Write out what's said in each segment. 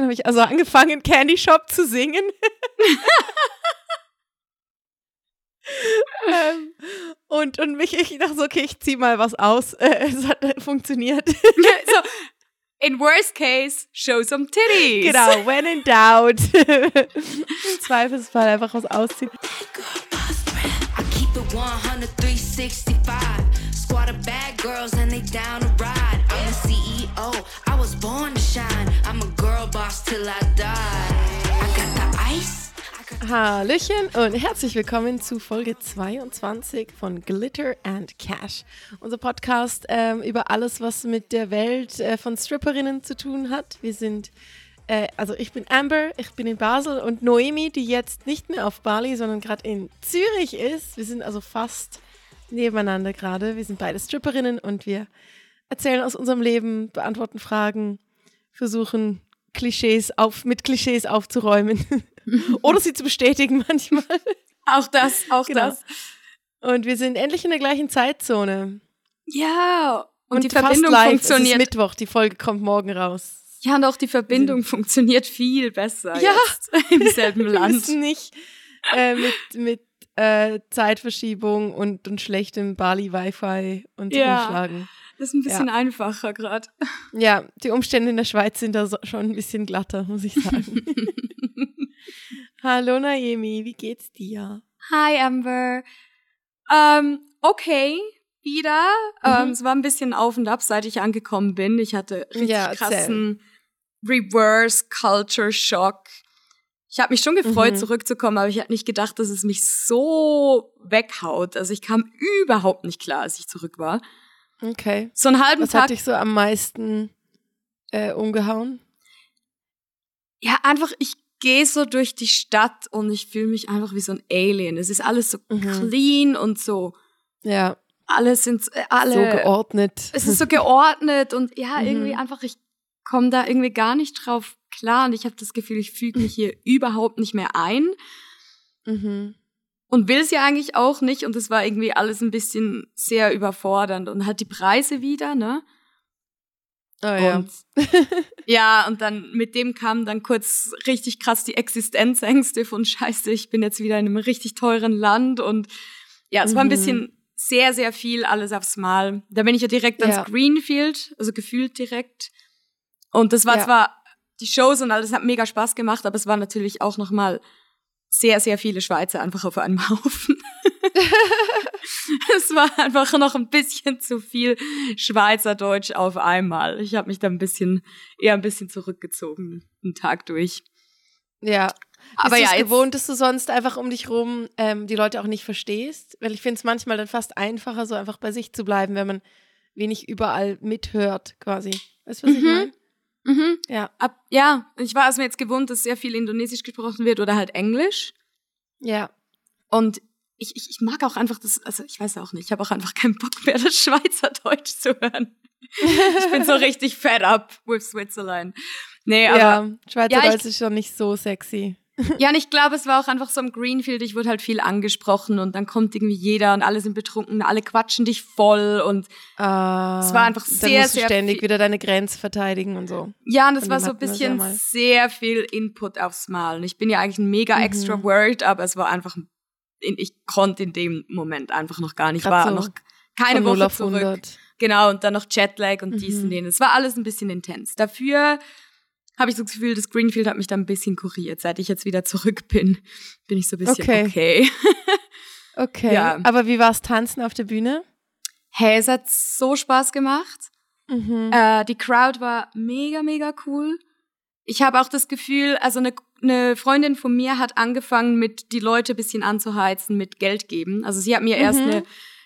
dann habe ich also angefangen, Candy Shop zu singen. ähm, und, und mich, ich dachte so, okay, ich zieh mal was aus. Äh, es hat äh, funktioniert. so, in worst case, show some titties. Genau, when in doubt. Im Zweifelsfall einfach was ausziehen. I CEO, I was born to shine. I'm a girl boss till I die. Hallöchen und herzlich willkommen zu Folge 22 von Glitter and Cash. Unser Podcast ähm, über alles, was mit der Welt äh, von Stripperinnen zu tun hat. Wir sind, äh, also ich bin Amber, ich bin in Basel und Noemi, die jetzt nicht mehr auf Bali, sondern gerade in Zürich ist. Wir sind also fast nebeneinander gerade. Wir sind beide Stripperinnen und wir erzählen aus unserem Leben, beantworten Fragen, versuchen Klischees auf, mit Klischees aufzuräumen. Oder sie zu bestätigen manchmal. Auch das, auch Genau. das. Und wir sind endlich in der gleichen Zeitzone. Ja, und, die fast Verbindung live. Es funktioniert. ist Mittwoch, die Folge kommt morgen raus. ja, und auch die Verbindung funktioniert viel besser Ja. jetzt im selben Wir Land. müssen nicht äh, mit, mit äh, Zeitverschiebung und, und schlechtem Bali-Wi-Fi und Ja. umschlagen. Das ist ein bisschen einfacher gerade. Ja, die Umstände in der Schweiz sind da so, schon ein bisschen glatter, muss ich sagen. Hallo Naomi, wie geht's dir? Hi Amber. Ähm, okay, wieder. Ähm, Mhm. es war ein bisschen auf und ab, seit ich angekommen bin. Ich hatte richtig Ja, krassen Reverse Culture Shock. Ich habe mich schon gefreut, Mhm. zurückzukommen, aber ich hatte nicht gedacht, dass es mich so weghaut. Also ich kam überhaupt nicht klar, als ich zurück war. Okay. So einen halben Was Tag hat dich so am meisten äh, umgehauen? Ja, einfach, ich gehe so durch die Stadt und ich fühle mich einfach wie so ein Alien. Es ist alles so Mhm. clean und so. Ja, Alles sind äh, alle. so geordnet. Es ist so geordnet und ja, Mhm. irgendwie einfach, ich komme da irgendwie gar nicht drauf klar und ich habe das Gefühl, ich füge mich hier überhaupt nicht mehr ein mhm. Und will ja eigentlich auch nicht und es war irgendwie alles ein bisschen sehr überfordernd und halt die Preise wieder, ne? Oh ja. Und ja, und dann mit dem kam dann kurz richtig krass die Existenzängste von Scheiße, ich bin jetzt wieder in einem richtig teuren Land und ja, es war ein Mhm. bisschen sehr, sehr viel alles aufs Mal. Da bin ich ja direkt ans Ja. Greenfield, also gefühlt direkt. Und das war Ja. zwar die Shows und alles hat mega Spaß gemacht, aber es war natürlich auch nochmal sehr, sehr viele Schweizer einfach auf einem Haufen. es war einfach noch ein bisschen zu viel Schweizerdeutsch auf einmal. Ich habe mich da ein bisschen, eher ein bisschen zurückgezogen, einen Tag durch. Ja. Aber Bist ja, jetzt- gewohnt, dass du sonst einfach um dich rum ähm, die Leute auch nicht verstehst? Weil ich finde es manchmal dann fast einfacher, so einfach bei sich zu bleiben, wenn man wenig überall mithört, quasi. Weißt du, was ich Mhm. meine? Mhm. Ja. Ab, ja, ich war es mir jetzt gewohnt, dass sehr viel Indonesisch gesprochen wird oder halt Englisch. Ja. Und ich, ich, ich mag auch einfach das, also ich weiß auch nicht, ich habe auch einfach keinen Bock mehr, das Schweizerdeutsch zu hören. Ich bin so richtig fed up with Switzerland. Nee, aber ja. Schweizer Ja, ist schon nicht so sexy. Ja, und ich glaube, es war auch einfach so im Greenfield, ich wurde halt viel angesprochen und dann kommt irgendwie jeder und alle sind betrunken, alle quatschen dich voll und Ah, Es war einfach sehr, musst du sehr ständig viel- wieder deine Grenze verteidigen und so. ja, und es war so ein bisschen ja sehr viel Input aufs Mal. Und ich bin ja eigentlich ein mega Mhm. extrovert, aber es war einfach, in, ich konnte in dem Moment einfach noch gar nicht, Grad war so noch keine Von 0 Woche zurück. 100. Genau, und dann noch Jetlag und dies Mhm. und jenes. Es war alles ein bisschen intens. Dafür habe ich so das Gefühl, das Greenfield hat mich dann ein bisschen kuriert. Seit ich jetzt wieder zurück bin, bin ich so ein bisschen Okay. okay. Okay. Ja. Aber wie war es tanzen auf der Bühne? Hey, es hat so Spaß gemacht. Mhm. Äh, die Crowd war mega, mega cool. Ich habe auch das Gefühl, also eine, eine Freundin von mir hat angefangen, mit die Leute ein bisschen anzuheizen, mit Geld geben. Also sie hat mir erst Mhm. eine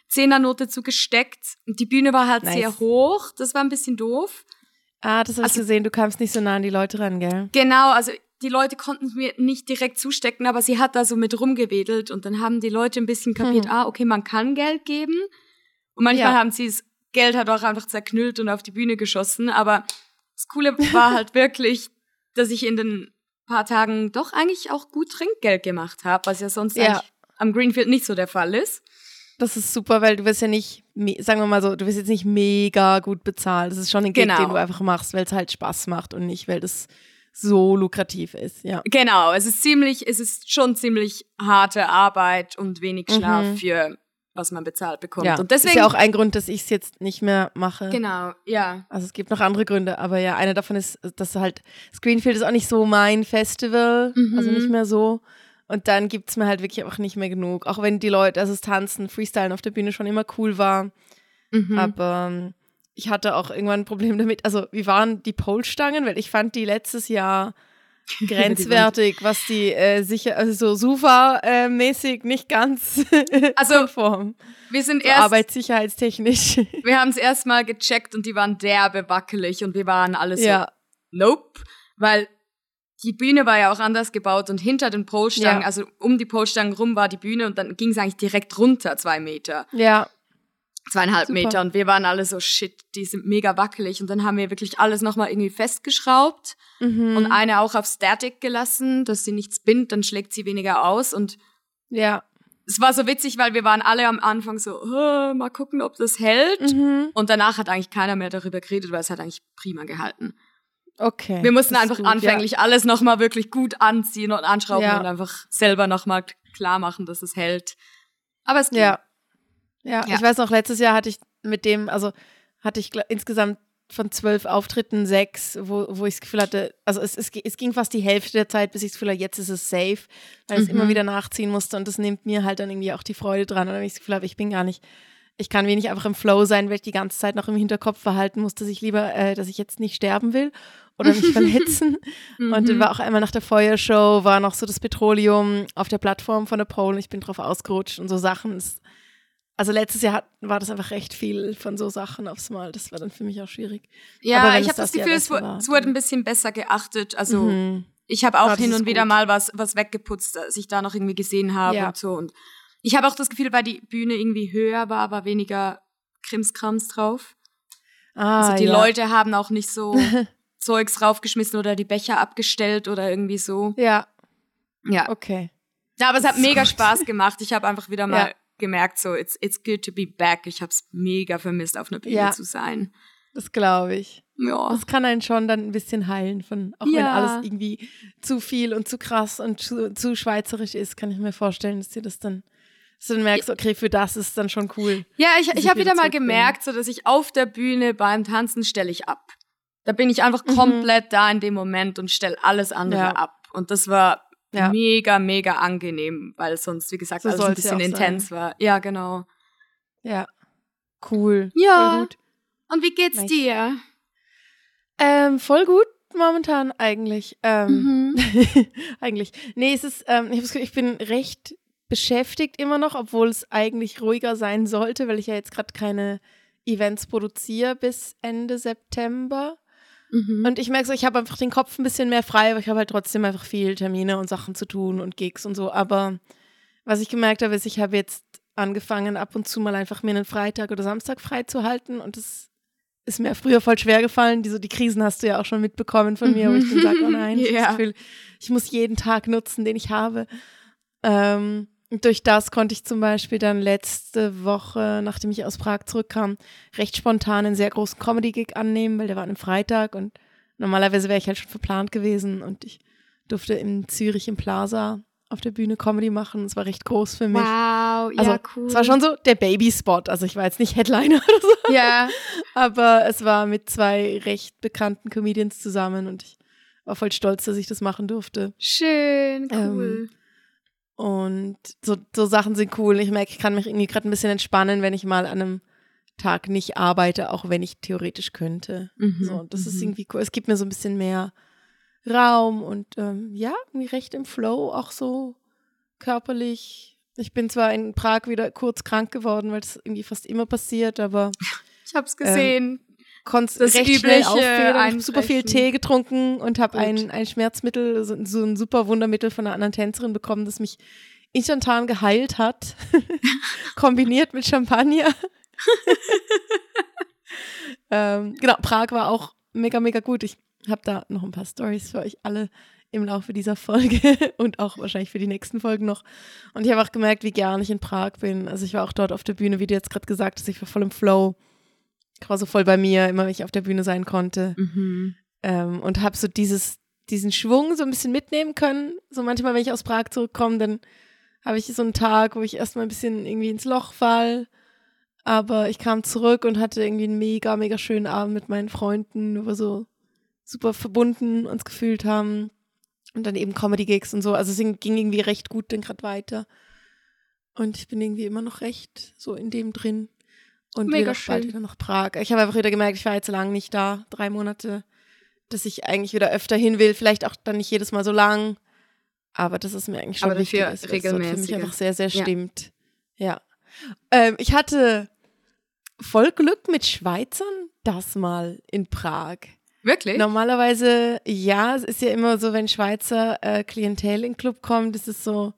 Zehnernote zugesteckt und die Bühne war halt Nice. sehr hoch. Das war ein bisschen doof. Ah, das hast also- du gesehen, du kamst nicht so nah an die Leute ran, gell? Genau, also die Leute konnten es mir nicht direkt zustecken, aber sie hat da so mit rumgewedelt und dann haben die Leute ein bisschen kapiert, Hm. ah, okay, man kann Geld geben. Und manchmal Ja. haben sie das Geld halt auch einfach zerknüllt und auf die Bühne geschossen. Aber das Coole war halt wirklich, dass ich in den paar Tagen doch eigentlich auch gut Trinkgeld gemacht habe, was ja sonst Ja. am Greenfield nicht so der Fall ist. Das ist super, weil du wirst ja nicht, sagen wir mal so, du wirst jetzt nicht mega gut bezahlt. Das ist schon ein Gig, Genau. den du einfach machst, weil es halt Spaß macht und nicht, weil das so lukrativ ist, ja. Genau, es ist ziemlich, es ist schon ziemlich harte Arbeit und wenig Schlaf Mhm. für was man bezahlt bekommt. ja. Und deswegen ist ja auch ein Grund, dass ich es jetzt nicht mehr mache. genau, ja. Also es gibt noch andere Gründe, aber ja, einer davon ist, dass halt Screenfield ist auch nicht so mein Festival, Mhm. also nicht mehr so. Und dann gibt es mir halt wirklich auch nicht mehr genug. Auch wenn die Leute, also das Tanzen, Freestylen auf der Bühne schon immer cool war. Mhm. Aber ähm, ich hatte auch irgendwann ein Problem damit. Also, wie waren die Polstangen? Weil ich fand die letztes Jahr grenzwertig, was die äh, sicher, also so SUVA-mäßig nicht ganz Also, konform. wir sind So erst, arbeitssicherheitstechnisch. wir haben es erst mal gecheckt und die waren derbe wackelig und wir waren alle so, ja, nope, weil die Bühne war ja auch anders gebaut und hinter den Polstangen, Ja. also um die Polstangen rum war die Bühne und dann ging es eigentlich direkt runter, zwei Meter. ja, zweieinhalb Super. Meter und wir waren alle so, shit, die sind mega wackelig und dann haben wir wirklich alles nochmal irgendwie festgeschraubt mhm. und eine auch auf Static gelassen, dass sie nichts bindet, dann schlägt sie weniger aus und ja. es war so witzig, weil wir waren alle am Anfang so, "Oh, mal gucken, ob das hält Mhm. und danach hat eigentlich keiner mehr darüber geredet, weil es hat eigentlich prima gehalten. Okay. Wir mussten einfach gut, anfänglich alles nochmal wirklich gut anziehen und anschrauben Ja. und einfach selber nochmal klar machen, dass es hält. Aber es ging. Ja. ja. Ja. ich weiß noch, letztes Jahr hatte ich mit dem, also hatte ich insgesamt von zwölf Auftritten sechs, wo, wo ich das Gefühl hatte, also es, es, es ging fast die Hälfte der Zeit, bis ich das Gefühl hatte, jetzt ist es safe, weil ich es Mhm. immer wieder nachziehen musste und das nimmt mir halt dann irgendwie auch die Freude dran. Und wenn ich das Gefühl habe, ich bin gar nicht, ich kann wenig einfach im Flow sein, weil ich die ganze Zeit noch im Hinterkopf verhalten muss, dass ich lieber, äh, dass ich jetzt nicht sterben will oder mich verletzen. Und dann Mhm. war auch einmal nach der Feuershow, war noch so das Petroleum auf der Plattform von der Pole und ich bin drauf ausgerutscht und so Sachen. Also letztes Jahr hat, war das einfach recht viel von so Sachen aufs Mal. Das war dann für mich auch schwierig. Ja, ich habe das das Gefühl, es, war, es wurde ein bisschen besser geachtet. Also Mhm. ich habe auch das hin und wieder gut. mal was, was weggeputzt, als ich da noch irgendwie gesehen habe Ja. und so. Und ich habe auch das Gefühl, weil die Bühne irgendwie höher war, war weniger Krimskrams drauf. Ah, Also die ja. Leute haben auch nicht so Zeugs raufgeschmissen oder die Becher abgestellt oder irgendwie so. Ja, Ja. okay. Ja, aber es hat mega. Spaß gemacht. Ich habe einfach wieder mal Ja. gemerkt, so, it's, it's good to be back. Ich habe es mega vermisst, auf einer Bühne Ja. zu sein. Das glaube ich. Ja. Das kann einen schon dann ein bisschen heilen von, auch wenn Ja. alles irgendwie zu viel und zu krass und zu, zu schweizerisch ist, kann ich mir vorstellen, dass dir das dann, dass du dann merkst, okay, für das ist dann schon cool. Ja, ich, ich habe wieder mal gemerkt, so dass ich auf der Bühne beim Tanzen stelle ich ab. Da bin ich einfach Mhm. komplett da in dem Moment und stelle alles andere Ja. ab. Und das war Ja. mega, mega angenehm, weil sonst, wie gesagt, So alles ein bisschen sein. intens war. Ja, genau. Ja. Cool. Ja. Und wie geht's Nice. dir? Ähm, voll gut momentan eigentlich. Ähm, Mhm. eigentlich. Nee, es ist, ähm, ich bin recht beschäftigt immer noch, obwohl es eigentlich ruhiger sein sollte, weil ich ja jetzt gerade keine Events produziere bis Ende September. Mhm. Und ich merke so, ich habe einfach den Kopf ein bisschen mehr frei, aber ich habe halt trotzdem einfach viel Termine und Sachen zu tun und Gigs und so. Aber was ich gemerkt habe, ist, ich habe jetzt angefangen, ab und zu mal einfach mir einen Freitag oder Samstag frei zu halten und das ist mir früher voll schwer gefallen. Die, so, die Krisen hast du ja auch schon mitbekommen von mir, wo ich dann sage, oh nein, ich, Ja. das Gefühl, ich muss jeden Tag nutzen, den ich habe. Ähm, und durch das konnte ich zum Beispiel dann letzte Woche, nachdem ich aus Prag zurückkam, recht spontan einen sehr großen Comedy-Gig annehmen, weil der war an einem Freitag und normalerweise wäre ich halt schon verplant gewesen und ich durfte in Zürich im Plaza auf der Bühne Comedy machen. Es war recht groß für mich. Wow, ja, Also, cool. Es war schon so der Baby-Spot. Also ich war jetzt nicht Headliner oder so, Ja, aber es war mit zwei recht bekannten Comedians zusammen und ich war voll stolz, dass ich das machen durfte. schön, Ähm, cool. Und so, so Sachen sind cool. Ich merke, ich kann mich irgendwie gerade ein bisschen entspannen, wenn ich mal an einem Tag nicht arbeite, auch wenn ich theoretisch könnte. Mhm, So, das ist mhm. irgendwie cool. Es gibt mir so ein bisschen mehr Raum und ähm, ja, irgendwie recht im Flow, auch so körperlich. Ich bin zwar in Prag wieder kurz krank geworden, weil das irgendwie fast immer passiert, aber Ich hab's gesehen. konnte Das recht schnell übliche habe super viel. Tee getrunken und habe ein, ein Schmerzmittel, so, so ein super Wundermittel von einer anderen Tänzerin bekommen, das mich instantan geheilt hat. Kombiniert mit Champagner. ähm, genau, Prag war auch mega, mega gut. Ich habe da noch ein paar Stories für euch alle im Laufe dieser Folge und auch wahrscheinlich für die nächsten Folgen noch. Und ich habe auch gemerkt, wie gern ich in Prag bin. Also ich war auch dort auf der Bühne, wie du jetzt gerade gesagt hast, ich war voll im Flow. Ich war so voll bei mir, immer wenn ich auf der Bühne sein konnte. Mhm. Ähm, und habe so dieses, diesen Schwung so ein bisschen mitnehmen können. So manchmal, wenn ich aus Prag zurückkomme, dann habe ich so einen Tag, wo ich erstmal ein bisschen irgendwie ins Loch fall. Aber ich kam zurück und hatte irgendwie einen mega, mega schönen Abend mit meinen Freunden, wo wir so super verbunden uns gefühlt haben. Und dann eben Comedy-Gigs und so. Also es ging irgendwie recht gut dann gerade weiter. Und ich bin irgendwie immer noch recht so in dem drin. Und Mega wieder bald schön. wieder nach Prag. Ich habe einfach wieder gemerkt, ich war jetzt lange nicht da, drei Monate, dass ich eigentlich wieder öfter hin will. Vielleicht auch dann nicht jedes Mal so lang. Aber das ist mir eigentlich schon Aber wichtig, dafür dass das dort für mich einfach sehr, sehr Ja. stimmt. Ja. Ähm, ich hatte voll Glück mit Schweizern das mal in Prag. Wirklich? Normalerweise, ja, es ist ja immer so, wenn Schweizer äh, Klientel in den Club kommt, ist es so,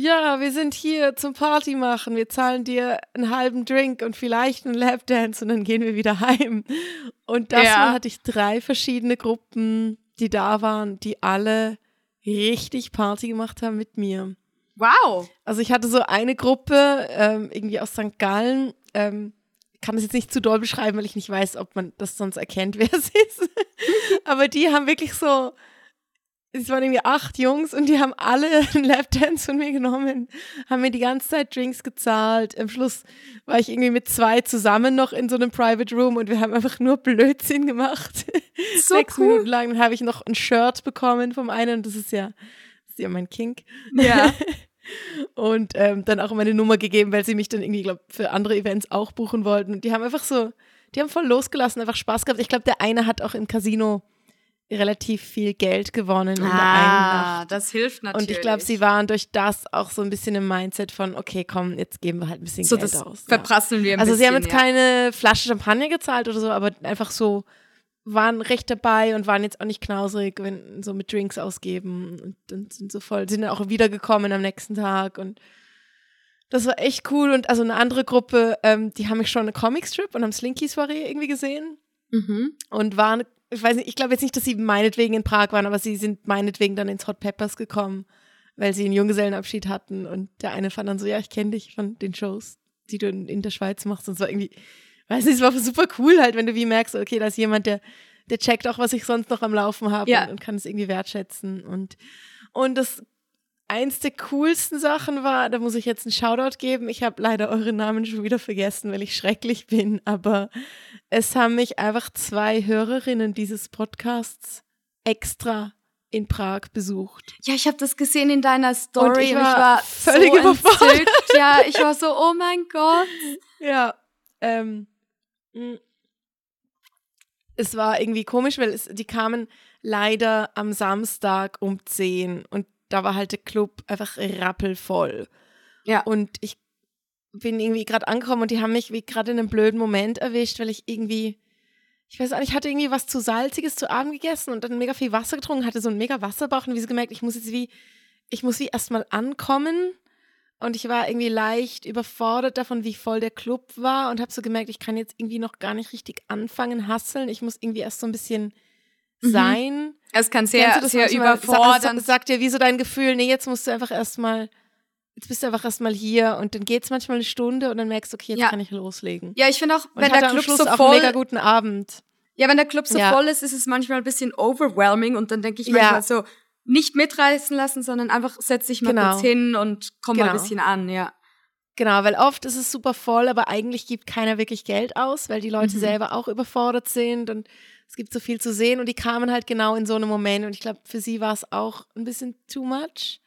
ja, wir sind hier zum Party machen, wir zahlen dir einen halben Drink und vielleicht einen Lapdance und dann gehen wir wieder heim. Und das Ja. Hatte ich drei verschiedene Gruppen, die da waren, die alle richtig Party gemacht haben mit mir. Wow. Also ich hatte so eine Gruppe, ähm, irgendwie aus St. Gallen, ähm, ich kann das jetzt nicht zu doll beschreiben, weil ich nicht weiß, ob man das sonst erkennt, wer es ist. Aber die haben wirklich so, es waren irgendwie acht Jungs und die haben alle einen Lapdance von mir genommen, haben mir die ganze Zeit Drinks gezahlt. Am Schluss war ich irgendwie mit zwei zusammen noch in so einem Private Room und wir haben einfach nur Blödsinn gemacht. So Sechs cool. Minuten lang. Dann habe ich noch ein Shirt bekommen vom einen und das ist ja, das ist ja mein Kink Ja. und ähm, dann auch meine Nummer gegeben, weil sie mich dann irgendwie, glaube für andere Events auch buchen wollten. Und die haben einfach so, die haben voll losgelassen, einfach Spaß gehabt. Ich glaube, der eine hat auch im Casino relativ viel Geld gewonnen Ah, das hilft natürlich. Und ich glaube, sie waren durch das auch so ein bisschen im Mindset von, okay, komm, jetzt geben wir halt ein bisschen so Geld aus. Ja. verprasseln wir ein Also bisschen. sie haben jetzt ja. keine Flasche Champagner gezahlt oder so, aber einfach so waren recht dabei und waren jetzt auch nicht knausrig, wenn so mit Drinks ausgeben und, und sind so voll, sind dann auch wiedergekommen am nächsten Tag und das war echt cool und also eine andere Gruppe, ähm, die haben mich schon eine Comicstrip und haben Slinky Soiree irgendwie gesehen Mhm. und waren, ich weiß nicht, ich glaube jetzt nicht, dass sie meinetwegen in Prag waren, aber sie sind meinetwegen dann ins Hot Peppers gekommen, weil sie einen Junggesellenabschied hatten und der eine fand dann so, ja, ich kenne dich von den Shows, die du in, in der Schweiz machst und es war irgendwie, weiß nicht, es war super cool halt, wenn du wie merkst, okay, da ist jemand, der, der checkt auch, was ich sonst noch am Laufen habe Ja. und, und kann es irgendwie wertschätzen und, und das eins der coolsten Sachen war, da muss ich jetzt einen Shoutout geben. Ich habe leider eure Namen schon wieder vergessen, weil ich schrecklich bin, aber es haben mich einfach zwei Hörerinnen dieses Podcasts extra in Prag besucht. Ja, ich habe das gesehen in deiner Story Und ich und ich war war völlig so überfordert. Ja, ich war so, oh mein Gott. Ja, ähm, es war irgendwie komisch, weil es, die kamen leider am Samstag um 10 und da war halt der Club einfach rappelvoll. Ja. Und ich bin irgendwie gerade angekommen und die haben mich wie gerade in einem blöden Moment erwischt, weil ich irgendwie, ich weiß auch nicht, ich hatte irgendwie was zu Salziges zu Abend gegessen und dann mega viel Wasser getrunken, hatte so einen mega Wasserbauch und wie so gemerkt, ich muss jetzt wie, ich muss wie erstmal ankommen und ich war irgendwie leicht überfordert davon, wie voll der Club war und habe so gemerkt, ich kann jetzt irgendwie noch gar nicht richtig anfangen, hasseln. Ich muss irgendwie erst so ein bisschen. Sein. Es kann sehr, du das sehr sa sagt dir, wie so dein Gefühl, nee, jetzt musst du einfach erstmal, jetzt bist du einfach erstmal hier und dann geht's manchmal eine Stunde und dann merkst du, okay, jetzt Ja. kann ich loslegen. ja, ich finde auch, wenn der Club so auch einen voll, mega guten Abend. ja, wenn der Club so Ja. voll ist, ist es manchmal ein bisschen overwhelming und dann denke ich Ja. manchmal so, nicht mitreißen lassen, sondern einfach setz dich mal Genau. kurz hin und komm mal ein Genau. bisschen an, ja. Genau, weil oft ist es super voll, aber eigentlich gibt keiner wirklich Geld aus, weil die Leute Mhm. selber auch überfordert sind und es gibt so viel zu sehen und die kamen halt genau in so einem Moment und ich glaube, für sie war es auch ein bisschen too much.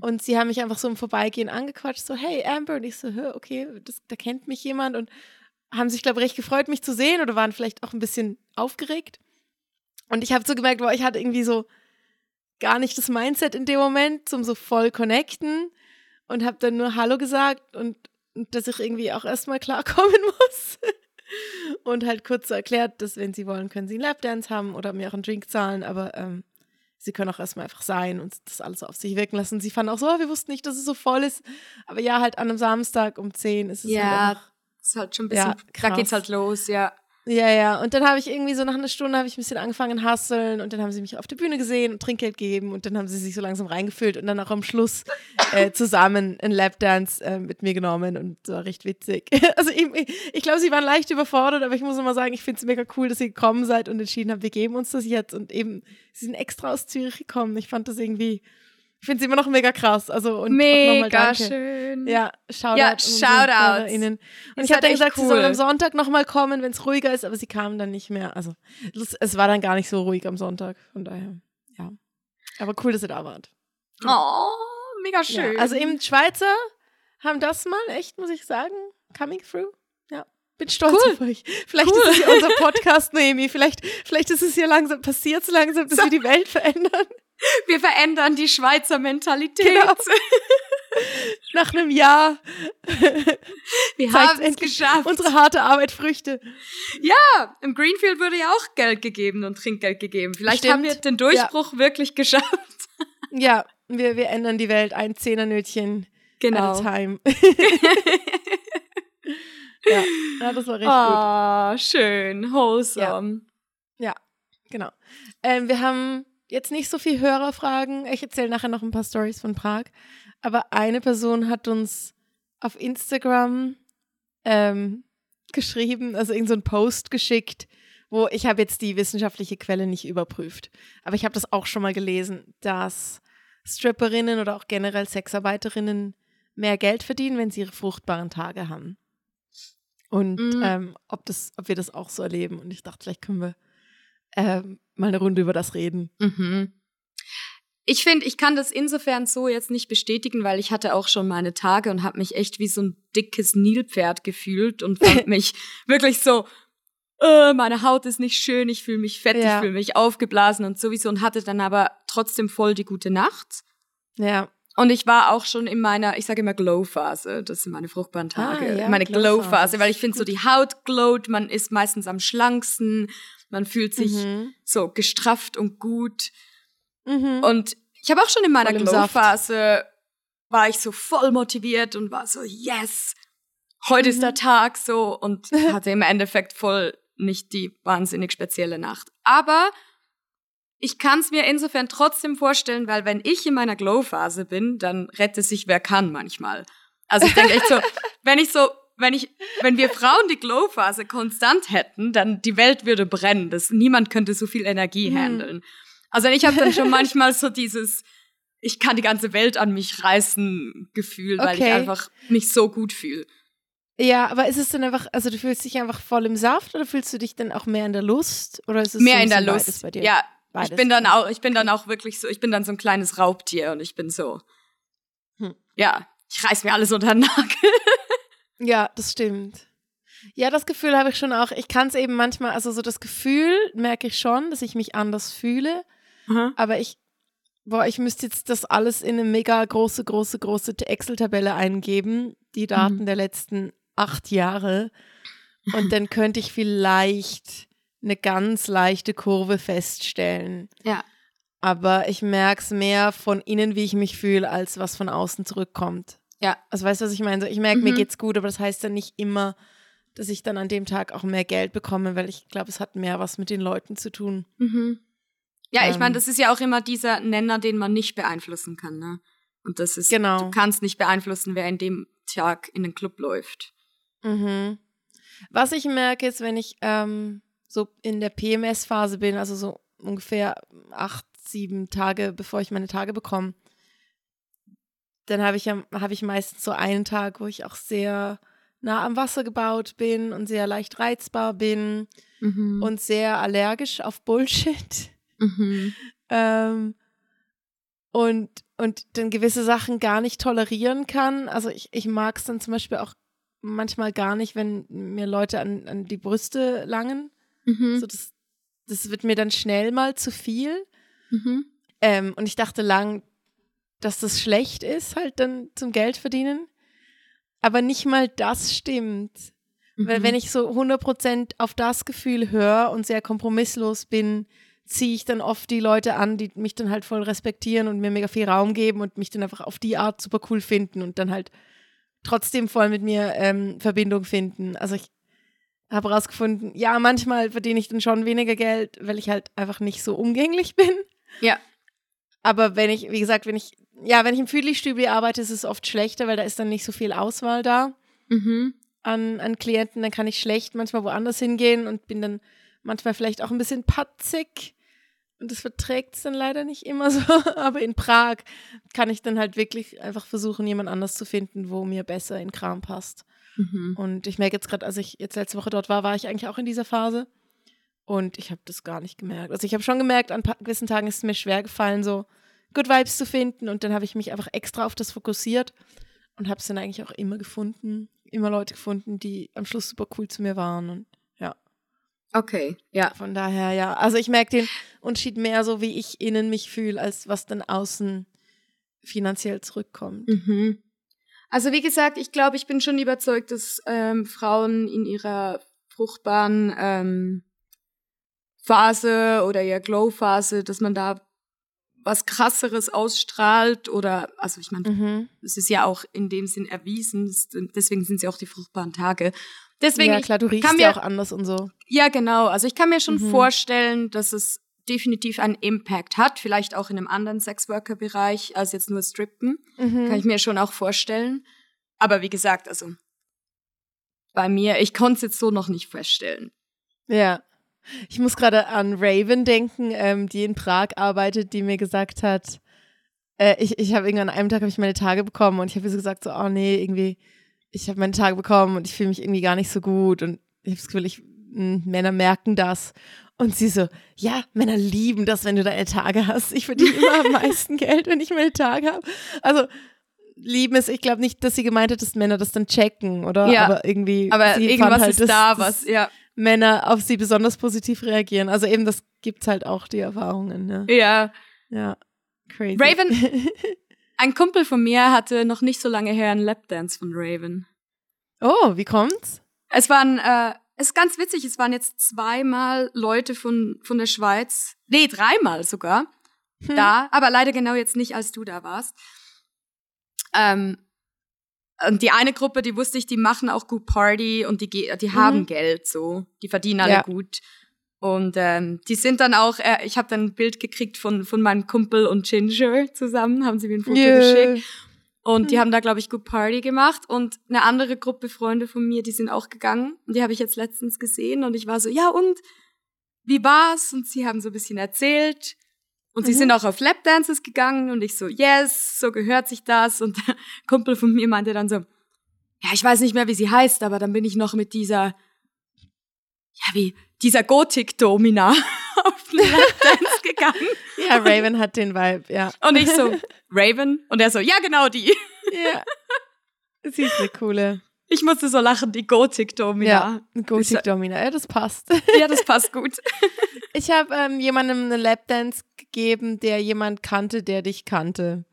Und sie haben mich einfach so im Vorbeigehen angequatscht, so, hey Amber, und ich so, okay, das, da kennt mich jemand und haben sich, glaube ich, recht gefreut, mich zu sehen oder waren vielleicht auch ein bisschen aufgeregt. Und ich habe so gemerkt, boah, ich hatte irgendwie so gar nicht das Mindset in dem Moment zum so voll connecten und habe dann nur Hallo gesagt und, und dass ich irgendwie auch erstmal klarkommen muss. Und halt kurz so erklärt, dass wenn sie wollen, können sie einen Lapdance haben oder mir auch einen Drink zahlen, aber ähm, sie können auch erstmal einfach sein und das alles auf sich wirken lassen. Sie fanden auch so, oh, wir wussten nicht, dass es so voll ist. Aber ja, halt an einem Samstag um 10 ist es Ja, halt Das ist halt schon ein bisschen, Ja, da krass. geht's halt los, ja. Ja, ja. Und dann habe ich irgendwie so nach einer Stunde habe ich ein bisschen angefangen hasseln und dann haben sie mich auf der Bühne gesehen und Trinkgeld gegeben und dann haben sie sich so langsam reingefüllt und dann auch am Schluss äh, zusammen einen Lapdance äh, mit mir genommen und das war recht witzig. Also ich, ich glaube, sie waren leicht überfordert, aber ich muss immer sagen, ich finde es mega cool, dass ihr gekommen seid und entschieden habt, wir geben uns das jetzt und eben, sie sind extra aus Zürich gekommen. Ich fand das irgendwie ich finde es immer noch mega krass. Also und mega schön. Ja, Shoutout. Ja, Shoutout. Und ich hatte halt gesagt, cool. sie sollen am Sonntag nochmal kommen, wenn es ruhiger ist, aber sie kamen dann nicht mehr. Also es war dann gar nicht so ruhig am Sonntag. Von daher, ja. Aber cool, dass ihr da wart. Oh, mega schön. Ja, also eben Schweizer haben das mal echt, muss ich sagen, coming through. Ja. Bin stolz cool. auf euch. Vielleicht cool. ist es ja unser Podcast, Noemi. Vielleicht, vielleicht ist es hier langsam, passiert es langsam, dass so. wir die Welt verändern. Wir verändern die Schweizer Mentalität. Genau. Nach einem Jahr. Wir haben es geschafft. Unsere harte Arbeit Früchte. Ja, im Greenfield wurde ja auch Geld gegeben und Trinkgeld gegeben. Vielleicht Stimmt. haben wir den Durchbruch ja. wirklich geschafft. Ja, wir, wir ändern die Welt ein Zehnernötchen genau. at a time. ja. ja, das war richtig oh, gut. schön, wholesome. Ja, ja genau. Ähm, wir haben jetzt nicht so viel Hörerfragen. Ich erzähle nachher noch ein paar Stories von Prag. Aber eine Person hat uns auf Instagram ähm, geschrieben, also irgendein so Post geschickt, wo ich habe jetzt die wissenschaftliche Quelle nicht überprüft. Aber ich habe das auch schon mal gelesen, dass Stripperinnen oder auch generell Sexarbeiterinnen mehr Geld verdienen, wenn sie ihre fruchtbaren Tage haben. Und mhm. ähm, ob, das, ob wir das auch so erleben. Und ich dachte, vielleicht können wir ähm, mal eine Runde über das reden. Mhm. Ich finde, ich kann das insofern so jetzt nicht bestätigen, weil ich hatte auch schon meine Tage und habe mich echt wie so ein dickes Nilpferd gefühlt und fand mich wirklich so, äh, meine Haut ist nicht schön, ich fühle mich fett, ja. ich fühle mich aufgeblasen und sowieso und hatte dann aber trotzdem voll die gute Nacht. Ja. Und ich war auch schon in meiner, ich sage immer Glow-Phase. Das sind meine fruchtbaren ah, Tage. Ah, ja, meine Glow-Phase, Glow weil ich finde so die Haut glowt, man ist meistens am schlanksten, man fühlt sich mhm. so gestrafft und gut. Mhm. Und ich habe auch schon in meiner Glow-Phase war ich so voll motiviert und war so, yes, heute mhm. ist der mhm. Tag so und hatte im Endeffekt voll nicht die wahnsinnig spezielle Nacht. Aber ich kann es mir insofern trotzdem vorstellen, weil wenn ich in meiner Glow-Phase bin, dann rette sich wer kann manchmal. Also ich denke echt so, wenn ich so wenn ich, wenn wir Frauen die Glow-Phase konstant hätten, dann die Welt würde brennen. Das, niemand könnte so viel Energie hm. handeln. Also ich habe dann schon manchmal so dieses, ich kann die ganze Welt an mich reißen Gefühl, weil okay. ich einfach mich so gut fühle. Ja, aber ist es dann einfach, also du fühlst dich einfach voll im Saft oder fühlst du dich dann auch mehr in der Lust oder ist es mehr so in der Lust bei dir? Ja, beides. ich bin dann auch, ich bin dann auch wirklich so, ich bin dann so ein kleines Raubtier und ich bin so, hm. ja, ich reiß mir alles unter den Nagel. Ja, das stimmt. Ja, das Gefühl habe ich schon auch. Ich kann es eben manchmal, also so das Gefühl merke ich schon, dass ich mich anders fühle. Mhm. Aber ich, boah, ich müsste jetzt das alles in eine mega große, große, große Excel-Tabelle eingeben, die Daten mhm. der letzten acht Jahre. Und dann könnte ich vielleicht eine ganz leichte Kurve feststellen. Ja. Aber ich merke es mehr von innen, wie ich mich fühle, als was von außen zurückkommt. Ja. Also weißt du, was ich meine? So, ich merke, mhm. mir geht's gut, aber das heißt dann nicht immer, dass ich dann an dem Tag auch mehr Geld bekomme, weil ich glaube, es hat mehr was mit den Leuten zu tun. Mhm. Ja, ähm. ich meine, das ist ja auch immer dieser Nenner, den man nicht beeinflussen kann, ne? Und das ist, genau. du kannst nicht beeinflussen, wer in dem Tag in den Club läuft. Mhm. Was ich merke, ist, wenn ich ähm, so in der PMS-Phase bin, also so ungefähr acht, sieben Tage, bevor ich meine Tage bekomme, dann habe ich ja, habe ich meistens so einen Tag, wo ich auch sehr nah am Wasser gebaut bin und sehr leicht reizbar bin mhm. und sehr allergisch auf Bullshit. Mhm. ähm, und, und dann gewisse Sachen gar nicht tolerieren kann. Also ich, ich mag es dann zum Beispiel auch manchmal gar nicht, wenn mir Leute an, an die Brüste langen. Mhm. So das, das wird mir dann schnell mal zu viel. Mhm. Ähm, und ich dachte lang, dass das schlecht ist, halt dann zum Geld verdienen. Aber nicht mal das stimmt. Mhm. Weil wenn ich so 100% auf das Gefühl höre und sehr kompromisslos bin, ziehe ich dann oft die Leute an, die mich dann halt voll respektieren und mir mega viel Raum geben und mich dann einfach auf die Art super cool finden und dann halt trotzdem voll mit mir ähm, Verbindung finden. Also ich, habe rausgefunden, ja, manchmal verdiene ich dann schon weniger Geld, weil ich halt einfach nicht so umgänglich bin. Ja. Aber wenn ich, wie gesagt, wenn ich, ja, wenn ich im Füdli-Stübli arbeite, ist es oft schlechter, weil da ist dann nicht so viel Auswahl da Mhm. an, an Klienten. Dann kann ich schlecht manchmal woanders hingehen und bin dann manchmal vielleicht auch ein bisschen patzig. Und das verträgt es dann leider nicht immer so. Aber in Prag kann ich dann halt wirklich einfach versuchen, jemand anders zu finden, wo mir besser in Kram passt. Mhm. Und ich merke jetzt gerade, als ich jetzt letzte Woche dort war, war ich eigentlich auch in dieser Phase. Und ich habe das gar nicht gemerkt. Also ich habe schon gemerkt, an gewissen Tagen ist es mir schwer gefallen, so Good Vibes zu finden. Und dann habe ich mich einfach extra auf das fokussiert und habe es dann eigentlich auch immer gefunden. Immer Leute gefunden, die am Schluss super cool zu mir waren. Und ja, Okay, ja. von daher, ja. Also ich merke den Unterschied mehr so, wie ich innen mich fühle, als was dann außen finanziell zurückkommt. Mhm. Also wie gesagt, ich glaube, ich bin schon überzeugt, dass ähm, Frauen in ihrer fruchtbaren ähm, Phase oder ihrer Glow-Phase, dass man da was krasseres ausstrahlt oder, also ich meine, Mhm. es ist ja auch in dem Sinn erwiesen, deswegen sind sie auch die fruchtbaren Tage. Deswegen, ja, klar, du riechst kann ja auch anders und so. ja genau, also ich kann mir schon Mhm. vorstellen, dass es definitiv einen Impact hat, vielleicht auch in einem anderen Sexworker-Bereich als jetzt nur Strippen. Mhm. Kann ich mir schon auch vorstellen. Aber wie gesagt, also bei mir, ich konnte es jetzt so noch nicht feststellen. Ja. Ich muss gerade an Raven denken, ähm, die in Prag arbeitet, die mir gesagt hat, äh, ich, ich habe irgendwann an einem Tag habe ich meine Tage bekommen und ich habe ihr so gesagt, so, oh nee, irgendwie, ich habe meine Tage bekommen und ich fühle mich irgendwie gar nicht so gut und ich habe das Gefühl, ich, mh, Männer merken das. Und sie so, ja, Männer lieben das, wenn du deine Tage hast. Ich verdiene immer am meisten Geld, wenn ich meine Tage habe. Also lieben es, ich glaube nicht, dass sie gemeint hat, dass Männer das dann checken, oder? Ja, aber irgendwie. Aber irgendwas halt, ist dass- da, was, ja. Männer auf sie besonders positiv reagieren. Also eben, das gibt's halt auch, die Erfahrungen, ne? Ja. Ja. Crazy. Raven- Ein Kumpel von mir hatte noch nicht so lange her einen Lapdance von Raven. oh, wie kommt's? Es waren, äh, es ist ganz witzig, es waren jetzt zweimal Leute von, von der Schweiz, nee, dreimal sogar, Hm. da, aber leider genau jetzt nicht, als du da warst. Ähm, und die eine Gruppe, die wusste ich, die machen auch gut Party und die, die haben Mhm. Geld so, die verdienen alle Ja. gut. Und ähm, die sind dann auch, äh, ich habe dann ein Bild gekriegt von, von meinem Kumpel und Ginger zusammen, haben sie mir ein Foto Jö. geschickt. Und Hm. die haben da, glaube ich, gut Party gemacht. Und eine andere Gruppe Freunde von mir, die sind auch gegangen. Und die habe ich jetzt letztens gesehen. Und ich war so, ja und? Wie war's? Und sie haben so ein bisschen erzählt. Und sie Mhm. sind auch auf Lapdances gegangen. Und ich so, yes, so gehört sich das. Und der Kumpel von mir meinte dann so, ja, ich weiß nicht mehr, wie sie heißt, aber dann bin ich noch mit dieser, ja, wie, dieser Gothic-Domina auf den Lapdance gegangen. Ja, Raven hat den Vibe, ja. Und ich so, Raven? Und er so, ja, genau die. Ja. Sie ist eine coole. Ich musste so lachen, die Gothic-Domina. Ja, ein Ist- Gothic Domina. Ja, das passt. Ja, das passt gut. Ich habe ähm, jemandem eine Lapdance gegeben, der jemand kannte, der dich kannte.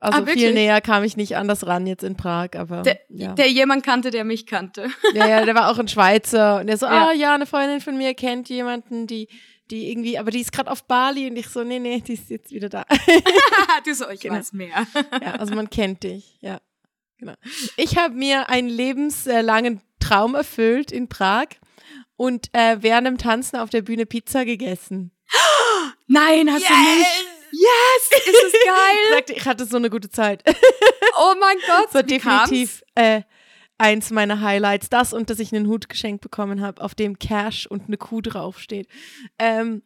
Also Ah, viel näher kam ich nicht an das ran jetzt in Prag, aber Der, ja. der jemand kannte, der mich kannte. ja, ja, der war auch ein Schweizer und der so, Ja. ah ja, eine Freundin von mir kennt jemanden, die die irgendwie, aber die ist gerade auf Bali und ich so, nee, nee, die ist jetzt wieder da. du so, ich Genau. weiß mehr. ja, also man kennt dich, ja. Genau. Ich habe mir einen lebenslangen Traum erfüllt in Prag und äh, während dem Tanzen auf der Bühne Pizza gegessen. Nein, hast du nicht? Yes, ist es Ich geil. sagte, ich hatte so eine gute Zeit. Oh mein Gott. Das war wie kam's? definitiv äh, eins meiner Highlights. Das und dass ich einen Hut geschenkt bekommen habe, auf dem Cash und eine Kuh draufsteht. Ähm,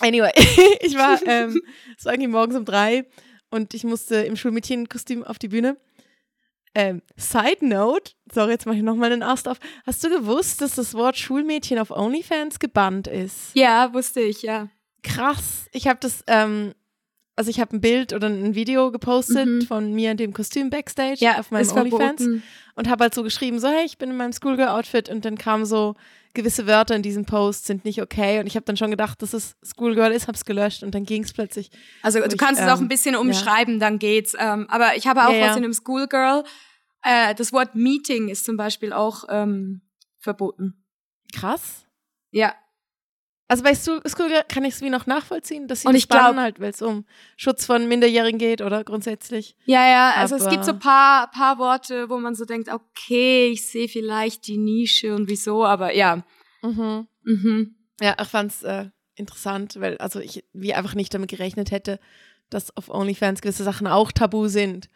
anyway, ich war, ähm, es war irgendwie morgens um drei und ich musste im Schulmädchenkostüm auf die Bühne. Ähm, Side Note, sorry, jetzt mache ich nochmal den Ast auf. Hast du gewusst, dass das Wort Schulmädchen auf OnlyFans gebannt ist? Ja, wusste ich, ja. Krass. Ich habe das, ähm, also ich habe ein Bild oder ein Video gepostet Mhm. von mir in dem Kostüm Backstage Ja, auf meinem ist OnlyFans verboten. und habe halt so geschrieben, so hey, ich bin in meinem Schoolgirl-Outfit und dann kamen so gewisse Wörter in diesem Post sind nicht okay und ich habe dann schon gedacht, dass es Schoolgirl ist, hab's gelöscht und dann ging es plötzlich. Also du ich, kannst es auch ähm, ein bisschen umschreiben, dann geht's. Ähm, aber ich habe auch Ja, ja. was in einem Schoolgirl. Äh, das Wort Meeting ist zum Beispiel auch ähm, verboten. Krass. Ja. Also bei School kann ich es wie noch nachvollziehen, dass sie und das ich glaub, halt, weil es um Schutz von Minderjährigen geht oder grundsätzlich. Ja, ja, also Aber es gibt so paar, paar Worte, wo man so denkt, okay, ich sehe vielleicht die Nische und wieso, aber ja. Mhm. Mhm. Ja, ich fand's äh, interessant, weil also ich wie einfach nicht damit gerechnet hätte, dass auf OnlyFans gewisse Sachen auch tabu sind.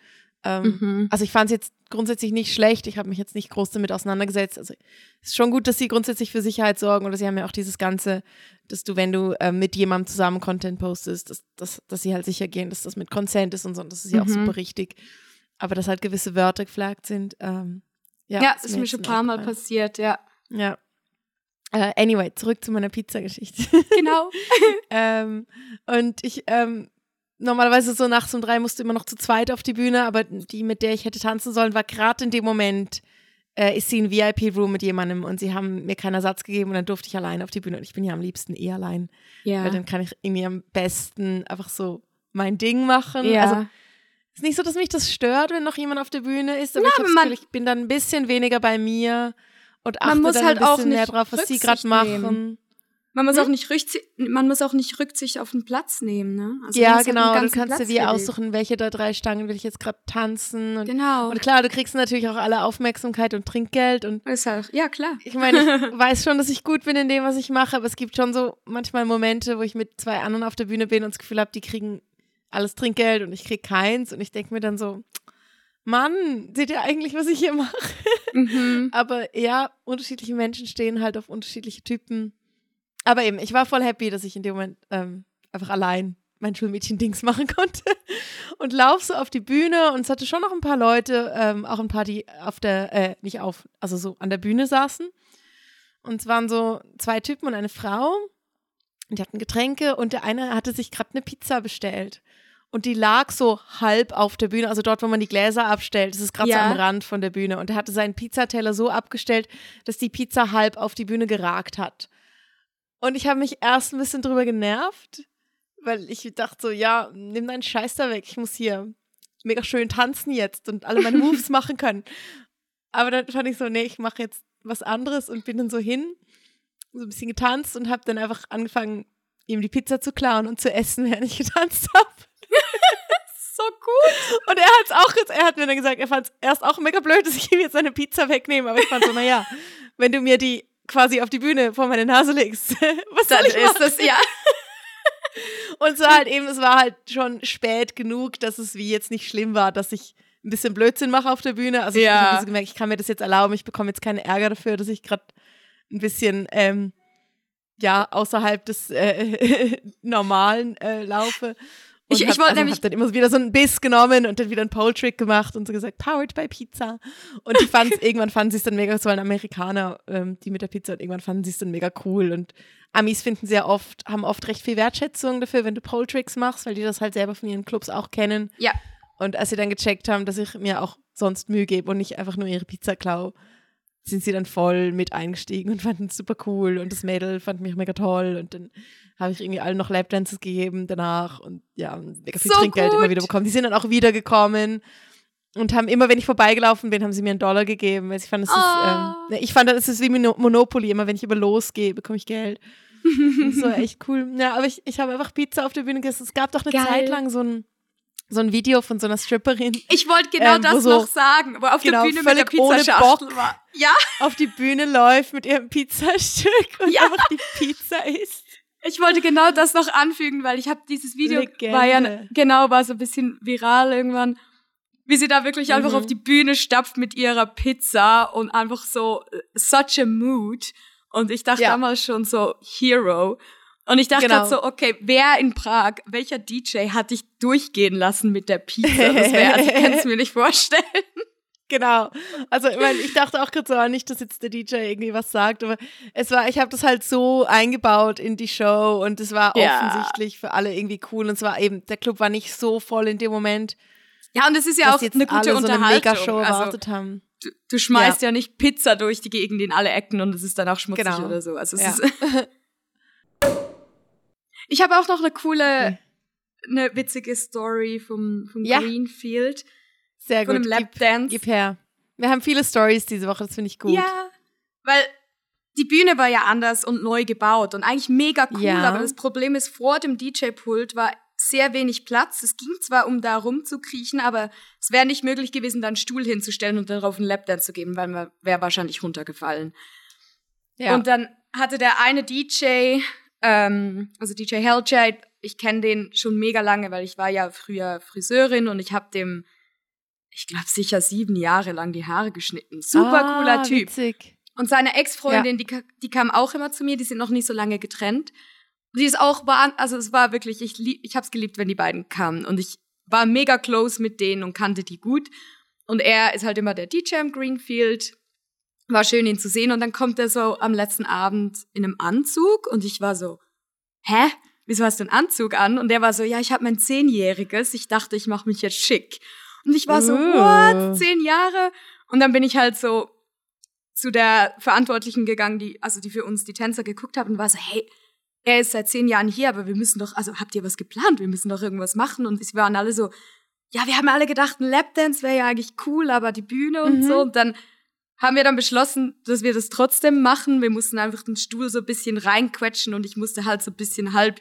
Ähm, mhm. Also ich fand es jetzt grundsätzlich nicht schlecht. Ich habe mich jetzt nicht groß damit auseinandergesetzt. Also es ist schon gut, dass sie grundsätzlich für Sicherheit sorgen oder sie haben ja auch dieses Ganze, dass du, wenn du äh, mit jemandem zusammen Content postest, dass, dass, dass sie halt sicher gehen, dass das mit Consent ist und so. Und das ist ja mhm. auch super richtig. Aber dass halt gewisse Wörter geflaggt sind. Ähm, ja, ja ist, ist mir schon ein paar Mal passiert, ja. Ja. Uh, anyway, zurück zu meiner Pizzageschichte. Genau. ähm, und ich ähm, normalerweise so nachts um drei musste immer noch zu zweit auf die Bühne, aber die, mit der ich hätte tanzen sollen, war gerade in dem Moment, äh, ist sie in VIP-Room mit jemandem und sie haben mir keinen Ersatz gegeben und dann durfte ich allein auf die Bühne und ich bin ja am liebsten eh allein. Ja. Weil dann kann ich irgendwie am besten einfach so mein Ding machen. Ja. Also, ist nicht so, dass mich das stört, wenn noch jemand auf der Bühne ist, aber Na, ich, man, Gefühl, ich bin dann ein bisschen weniger bei mir und achte man muss dann halt ein bisschen mehr drauf, was sie gerade machen. Man muss hm? auch nicht Rücksicht, man muss auch nicht Rücksicht auf den Platz nehmen, ne? Also ja, genau. Du kannst dir wie aussuchen, welche der drei Stangen will ich jetzt gerade tanzen. Und, genau. Und klar, du kriegst natürlich auch alle Aufmerksamkeit und Trinkgeld und. Ist halt, ja klar. Ich meine, ich weiß schon, dass ich gut bin in dem, was ich mache, aber es gibt schon so manchmal Momente, wo ich mit zwei anderen auf der Bühne bin und das Gefühl habe, die kriegen alles Trinkgeld und ich krieg keins und ich denke mir dann so, Mann, seht ihr eigentlich, was ich hier mache? Mhm. aber ja, unterschiedliche Menschen stehen halt auf unterschiedliche Typen aber eben, ich war voll happy, dass ich in dem Moment ähm, einfach allein mein Schulmädchen-Dings machen konnte und lauf so auf die Bühne und es hatte schon noch ein paar Leute, ähm, auch ein paar, die auf der, äh, nicht auf, also so an der Bühne saßen. Und es waren so zwei Typen und eine Frau. Und die hatten Getränke und der eine hatte sich gerade eine Pizza bestellt. Und die lag so halb auf der Bühne, also dort, wo man die Gläser abstellt. Das ist gerade ja. so am Rand von der Bühne. Und er hatte seinen Pizzateller so abgestellt, dass die Pizza halb auf die Bühne geragt hat. Und ich habe mich erst ein bisschen drüber genervt, weil ich dachte so, ja, nimm deinen Scheiß da weg. Ich muss hier mega schön tanzen jetzt und alle meine Moves machen können. Aber dann fand ich so, nee, ich mache jetzt was anderes und bin dann so hin, so ein bisschen getanzt und habe dann einfach angefangen, ihm die Pizza zu klauen und zu essen, während ich getanzt habe. so gut. Und er hat es auch jetzt, er hat mir dann gesagt, er fand es erst auch mega blöd, dass ich ihm jetzt seine Pizza wegnehme. Aber ich fand so, naja, wenn du mir die quasi auf die Bühne vor meine Nase legst. Was dann ist das, ja. Und so halt eben, es war halt schon spät genug, dass es wie jetzt nicht schlimm war, dass ich ein bisschen Blödsinn mache auf der Bühne. Also ja. ich habe so gemerkt, ich kann mir das jetzt erlauben, ich bekomme jetzt keinen Ärger dafür, dass ich gerade ein bisschen ähm, ja außerhalb des äh, normalen äh, laufe. Ich, ich wollte also nämlich. dann immer wieder so einen Biss genommen und dann wieder einen Pole-Trick gemacht und so gesagt, powered by Pizza. Und die fanden irgendwann fanden sie es dann mega, so ein Amerikaner, ähm, die mit der Pizza und irgendwann fanden sie es dann mega cool. Und Amis finden sehr oft, haben oft recht viel Wertschätzung dafür, wenn du Pole-Tricks machst, weil die das halt selber von ihren Clubs auch kennen. Ja. Und als sie dann gecheckt haben, dass ich mir auch sonst Mühe gebe und nicht einfach nur ihre Pizza klaue, sind sie dann voll mit eingestiegen und fanden es super cool. Und das Mädel fand mich mega toll. Und dann habe ich irgendwie allen noch Lapdances gegeben danach und ja, mega viel so Trinkgeld gut. immer wieder bekommen. Die sind dann auch wiedergekommen und haben immer, wenn ich vorbeigelaufen bin, haben sie mir einen Dollar gegeben. Weil ich fand, es oh. ist, ähm, ich fand, es ist wie Monopoly. Immer wenn ich über losgehe, bekomme ich Geld. das war echt cool. Ja, aber ich, ich habe einfach Pizza auf der Bühne gegessen. Es gab doch eine Geil. Zeit lang so ein so ein Video von so einer Stripperin. Ich wollte genau ähm, das so, noch sagen, wo auf genau, der Bühne mit der Pizzaschachtel war. Ja. Auf die Bühne läuft mit ihrem Pizzastück und ja. einfach die Pizza isst. Ich wollte genau das noch anfügen, weil ich habe dieses Video Legende. war ja genau war so ein bisschen viral irgendwann, wie sie da wirklich mhm. einfach auf die Bühne stapft mit ihrer Pizza und einfach so äh, such a mood und ich dachte ja. damals schon so Hero und ich dachte genau. so okay, wer in Prag, welcher DJ hat dich durchgehen lassen mit der Pizza? Das wäre, also mir nicht vorstellen. Genau. Also ich, mein, ich dachte auch gerade so, nicht, dass jetzt der DJ irgendwie was sagt, aber es war, ich habe das halt so eingebaut in die Show und es war ja. offensichtlich für alle irgendwie cool und es war eben, der Club war nicht so voll in dem Moment. Ja, und es ist ja auch eine gute Unterhaltung. So eine also, erwartet haben. Du, du schmeißt ja. ja. nicht Pizza durch die Gegend in alle Ecken und es ist dann auch schmutzig genau. oder so. Also ja. ich habe auch noch eine coole, eine witzige Story vom, vom Greenfield. Sehr gut. Von einem Lapdance. Gib, gib her. Wir haben viele Stories diese Woche, das finde ich gut. Ja, weil die Bühne war ja anders und neu gebaut und eigentlich mega cool, ja. aber das Problem ist, vor dem DJ-Pult war sehr wenig Platz. Es ging zwar, um da rumzukriechen, aber es wäre nicht möglich gewesen, da einen Stuhl hinzustellen und darauf einen Lapdance zu geben, weil man wäre wahrscheinlich runtergefallen. Ja. Und dann hatte der eine DJ, ähm, also DJ Helljet, ich kenne den schon mega lange, weil ich war ja früher Friseurin und ich habe dem, ich glaube sicher sieben Jahre lang die Haare geschnitten. Super ah, cooler Typ. Witzig. Und seine Ex-Freundin, ja. die, die kam auch immer zu mir, die sind noch nicht so lange getrennt. Sie ist auch, war, also es war wirklich, ich, ich habe es geliebt, wenn die beiden kamen. Und ich war mega close mit denen und kannte die gut. Und er ist halt immer der DJ im Greenfield. War schön, ihn zu sehen. Und dann kommt er so am letzten Abend in einem Anzug und ich war so, hä? Wieso hast du einen Anzug an? Und der war so, ja, ich habe mein Zehnjähriges. Ich dachte, ich mache mich jetzt schick. Und ich war so, uh. what? Zehn Jahre? Und dann bin ich halt so zu der Verantwortlichen gegangen, die, also die für uns die Tänzer geguckt hat und war so, hey, er ist seit zehn Jahren hier, aber wir müssen doch, also habt ihr was geplant? Wir müssen doch irgendwas machen. Und sie waren alle so, ja, wir haben alle gedacht, ein Lapdance wäre ja eigentlich cool, aber die Bühne und mhm. so. Und dann haben wir dann beschlossen, dass wir das trotzdem machen. Wir mussten einfach den Stuhl so ein bisschen reinquetschen und ich musste halt so ein bisschen halb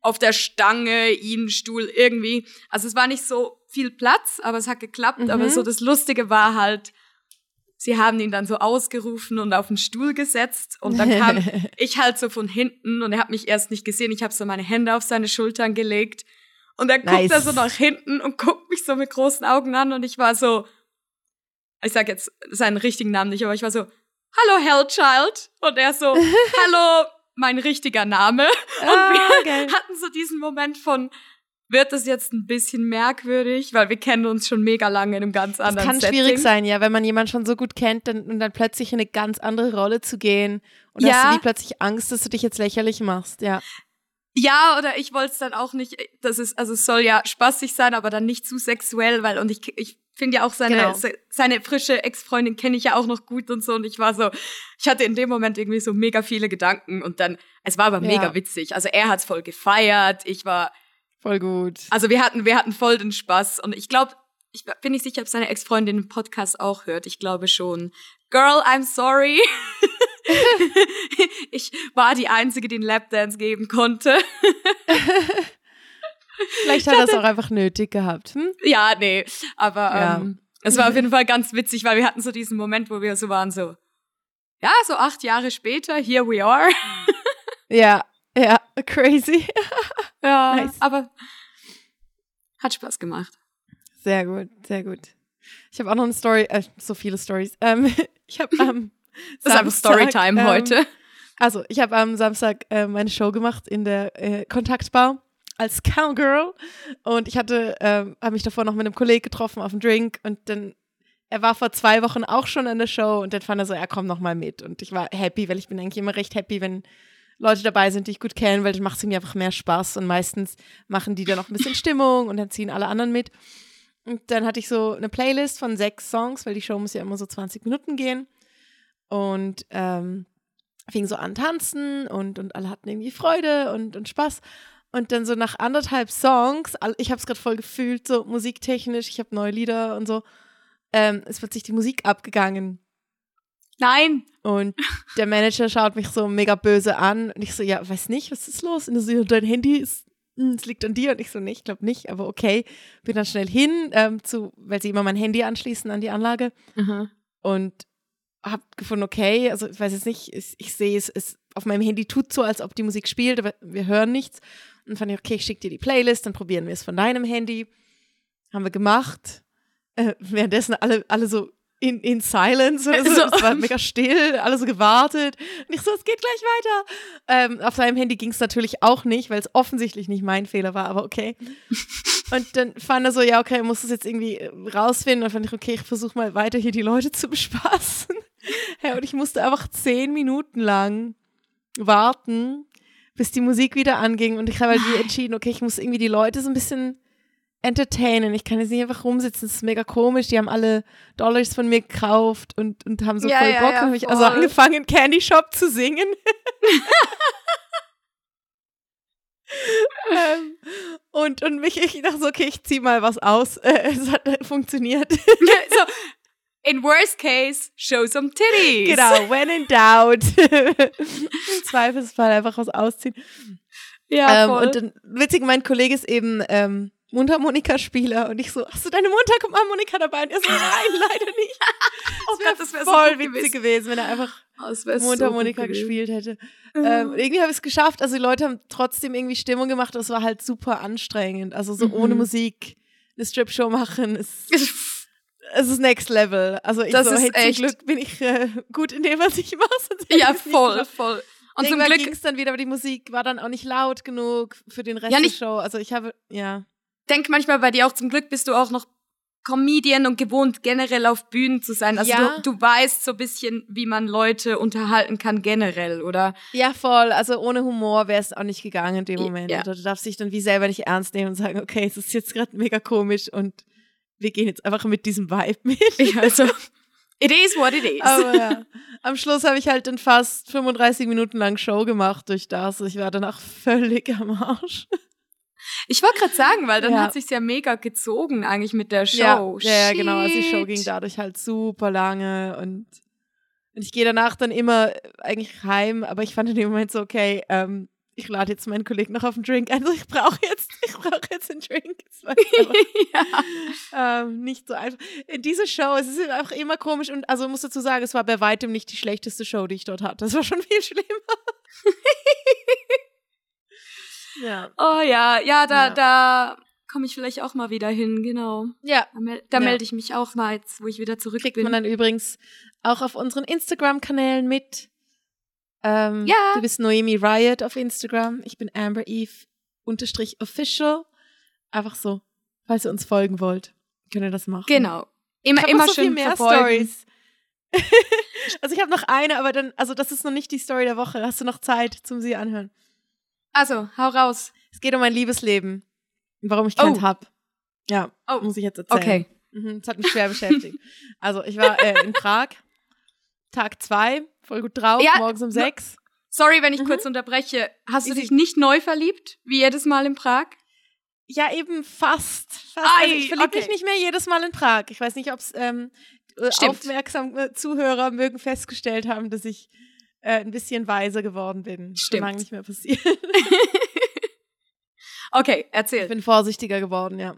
auf der Stange, ihn, Stuhl irgendwie. Also es war nicht so viel Platz, aber es hat geklappt. Mhm. Aber so das Lustige war halt, sie haben ihn dann so ausgerufen und auf den Stuhl gesetzt und dann kam ich halt so von hinten und er hat mich erst nicht gesehen. Ich habe so meine Hände auf seine Schultern gelegt und dann nice. guckt er so nach hinten und guckt mich so mit großen Augen an und ich war so, ich sag jetzt seinen richtigen Namen nicht, aber ich war so, hallo Hellchild und er so, hallo mein richtiger Name und ah, wir geil. hatten so diesen Moment von wird das jetzt ein bisschen merkwürdig, weil wir kennen uns schon mega lange in einem ganz anderen Setting. Das kann Setting. schwierig sein, ja, wenn man jemanden schon so gut kennt dann, und dann plötzlich in eine ganz andere Rolle zu gehen und ja. hast du wie plötzlich Angst, dass du dich jetzt lächerlich machst, ja. Ja, oder ich wollte es dann auch nicht, das ist, also es soll ja spaßig sein, aber dann nicht zu sexuell, weil, und ich, ich finde ja auch seine, genau. seine frische Ex-Freundin kenne ich ja auch noch gut und so. Und ich war so, ich hatte in dem Moment irgendwie so mega viele Gedanken und dann, es war aber mega ja. witzig. Also er hat's voll gefeiert, ich war, Voll gut. Also wir hatten, wir hatten voll den Spaß und ich glaube, ich bin nicht sicher, ob seine Ex-Freundin den Podcast auch hört. Ich glaube schon. Girl, I'm sorry. ich war die Einzige, die einen Lapdance geben konnte. Vielleicht hat er es auch einfach nötig gehabt. Hm? Ja, nee. Aber ja. Ähm, es war auf jeden Fall ganz witzig, weil wir hatten so diesen Moment, wo wir so waren, so, ja, so acht Jahre später, here we are. ja, ja, crazy. ja, nice. aber hat Spaß gemacht. Sehr gut, sehr gut. Ich habe auch noch eine Story, äh, so viele Stories. Ähm, ich habe ähm, Das ist einfach Storytime ähm, heute. Also, ich habe am Samstag äh, meine Show gemacht in der äh, Kontaktbar als Cowgirl und ich hatte, ähm, habe mich davor noch mit einem Kollegen getroffen auf einen Drink und dann er war vor zwei Wochen auch schon in der Show und dann fand er so, er kommt noch mal mit und ich war happy, weil ich bin eigentlich immer recht happy, wenn Leute dabei sind, die ich gut kenne, weil dann macht es mir einfach mehr Spaß und meistens machen die dann noch ein bisschen Stimmung und dann ziehen alle anderen mit. Und dann hatte ich so eine Playlist von sechs Songs, weil die Show muss ja immer so 20 Minuten gehen. Und ähm, fing so an tanzen und, und alle hatten irgendwie Freude und, und Spaß. Und dann so nach anderthalb Songs, ich habe es gerade voll gefühlt, so musiktechnisch, ich habe neue Lieder und so, ähm, es wird sich die Musik abgegangen. Nein. Und der Manager schaut mich so mega böse an. Und ich so, ja, weiß nicht, was ist los? Und er so, dein Handy ist, hm, es liegt an dir. Und ich so, nee, ich glaube nicht, aber okay. Bin dann schnell hin, ähm, zu, weil sie immer mein Handy anschließen an die Anlage. Mhm. Und hab gefunden, okay, also ich weiß jetzt nicht, ich, ich sehe es, es auf meinem Handy tut so, als ob die Musik spielt, aber wir hören nichts. Und fand ich, okay, ich schicke dir die Playlist, dann probieren wir es von deinem Handy. Haben wir gemacht. Äh, währenddessen alle, alle so in, in Silence oder so. Es war mega still, alle so gewartet. Und ich so, es geht gleich weiter. Ähm, auf seinem Handy ging es natürlich auch nicht, weil es offensichtlich nicht mein Fehler war, aber okay. Und dann fand er so, ja, okay, er muss das jetzt irgendwie äh, rausfinden. Und dann fand ich, okay, ich versuche mal weiter hier die Leute zu bespaßen. ja, und ich musste einfach zehn Minuten lang warten, bis die Musik wieder anging. Und ich habe halt entschieden, okay, ich muss irgendwie die Leute so ein bisschen entertainen. Ich kann jetzt nicht einfach rumsitzen. Das ist mega komisch. Die haben alle Dollars von mir gekauft und, und haben so ja, voll Bock. Ja, ja, ich also angefangen, Candy Shop zu singen. ähm, und, und mich, ich dachte so, okay, ich zieh mal was aus. Äh, es hat funktioniert. so, in worst case, show some titties. Genau, when in doubt. Im Zweifelsfall einfach was ausziehen. Ja, ähm, voll. Und dann, witzig, mein Kollege ist eben ähm, Mundharmonika-Spieler und ich so, hast du deine Mundharmonika dabei? Und er so, nein, leider nicht. oh Gott, das wäre voll so witzig gewesen. gewesen, wenn er einfach oh, Mundharmonika so gespielt hätte. Ähm, irgendwie habe ich es geschafft. Also die Leute haben trotzdem irgendwie Stimmung gemacht. Das war halt super anstrengend. Also so mhm. ohne Musik eine Strip-Show machen ist es ist next level. Also ich das so, hey, echt. zum Glück bin ich äh, gut in dem, was ich mache. Ja, voll, voll. Und Irgendwann zum Glück ging es dann wieder, aber die Musik war dann auch nicht laut genug für den Rest ja, der Show. Also ich habe, ja. Denk manchmal bei dir auch, zum Glück bist du auch noch Comedian und gewohnt, generell auf Bühnen zu sein. Also ja. du, du weißt so ein bisschen, wie man Leute unterhalten kann generell, oder? Ja, voll. Also ohne Humor wäre es auch nicht gegangen in dem Moment. Ja. Oder du darfst dich dann wie selber nicht ernst nehmen und sagen, okay, es ist jetzt gerade mega komisch und wir gehen jetzt einfach mit diesem Vibe mit. Ja, also, it is what it is. Aber ja, am Schluss habe ich halt dann fast 35 Minuten lang Show gemacht durch das. Ich war danach völlig am Arsch. Ich wollte gerade sagen, weil dann ja. hat sich ja mega gezogen eigentlich mit der Show. Ja, ja genau. Also die Show ging dadurch halt super lange und, und ich gehe danach dann immer eigentlich heim, aber ich fand in dem Moment so, okay, ähm, ich lade jetzt meinen Kollegen noch auf einen Drink ein. Also ich brauche jetzt, ich brauche jetzt einen Drink. ja. ähm, nicht so einfach. In dieser Show, es ist einfach immer komisch und also muss dazu sagen, es war bei weitem nicht die schlechteste Show, die ich dort hatte. Das war schon viel schlimmer. ja. Oh ja, ja, da, ja. da komme ich vielleicht auch mal wieder hin, genau. Ja. Da, mel da ja. melde ich mich auch mal jetzt, wo ich wieder zurück Kriegt bin. man dann übrigens auch auf unseren Instagram-Kanälen mit. Ähm, ja. Du bist Noemi Riot auf Instagram. Ich bin Amber Eve unterstrich official. Einfach so, falls ihr uns folgen wollt, könnt ihr das machen. Genau. Immer, immer so schön viel mehr Stories. also ich habe noch eine, aber dann, also das ist noch nicht die Story der Woche. Hast du noch Zeit zum sie anhören? Also, hau raus. Es geht um mein Liebesleben. Warum ich keins oh. hab. Ja, oh. muss ich jetzt erzählen. Okay. Mhm, das hat mich schwer beschäftigt. Also, ich war äh, in Prag, Tag zwei, voll gut drauf, ja, morgens um sechs. Sorry, wenn ich mhm. kurz unterbreche. Hast du dich nicht neu verliebt, wie jedes Mal in Prag? Ja, eben fast. fast. Ei, also ich verliebe okay. mich nicht mehr jedes Mal in Prag. Ich weiß nicht, ob es ähm, äh, aufmerksame Zuhörer mögen festgestellt haben, dass ich äh, ein bisschen weiser geworden bin. Stimmt. Schon nicht mehr passiert. okay, erzähl. Ich bin vorsichtiger geworden, ja.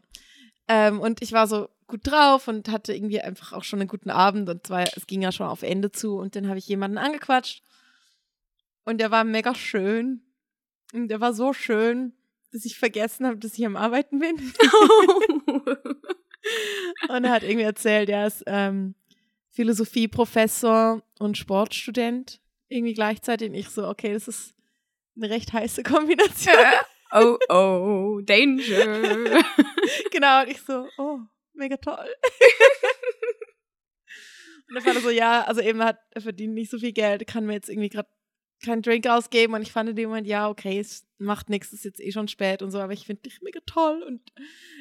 Ähm, und ich war so gut drauf und hatte irgendwie einfach auch schon einen guten Abend und zwar, es ging ja schon auf Ende zu und dann habe ich jemanden angequatscht und der war mega schön. Und der war so schön, dass ich vergessen habe, dass ich am Arbeiten bin. und er hat irgendwie erzählt, er ist ähm, Philosophieprofessor und Sportstudent irgendwie gleichzeitig. Und ich so, okay, das ist eine recht heiße Kombination. oh, oh, danger. genau, und ich so, oh, mega toll. und dann fand er so, ja, also eben hat, er verdient nicht so viel Geld, kann mir jetzt irgendwie gerade keinen Drink ausgeben. Und ich fand in dem Moment, ja, okay, es macht nichts, es ist jetzt eh schon spät und so, aber ich finde dich mega toll. Und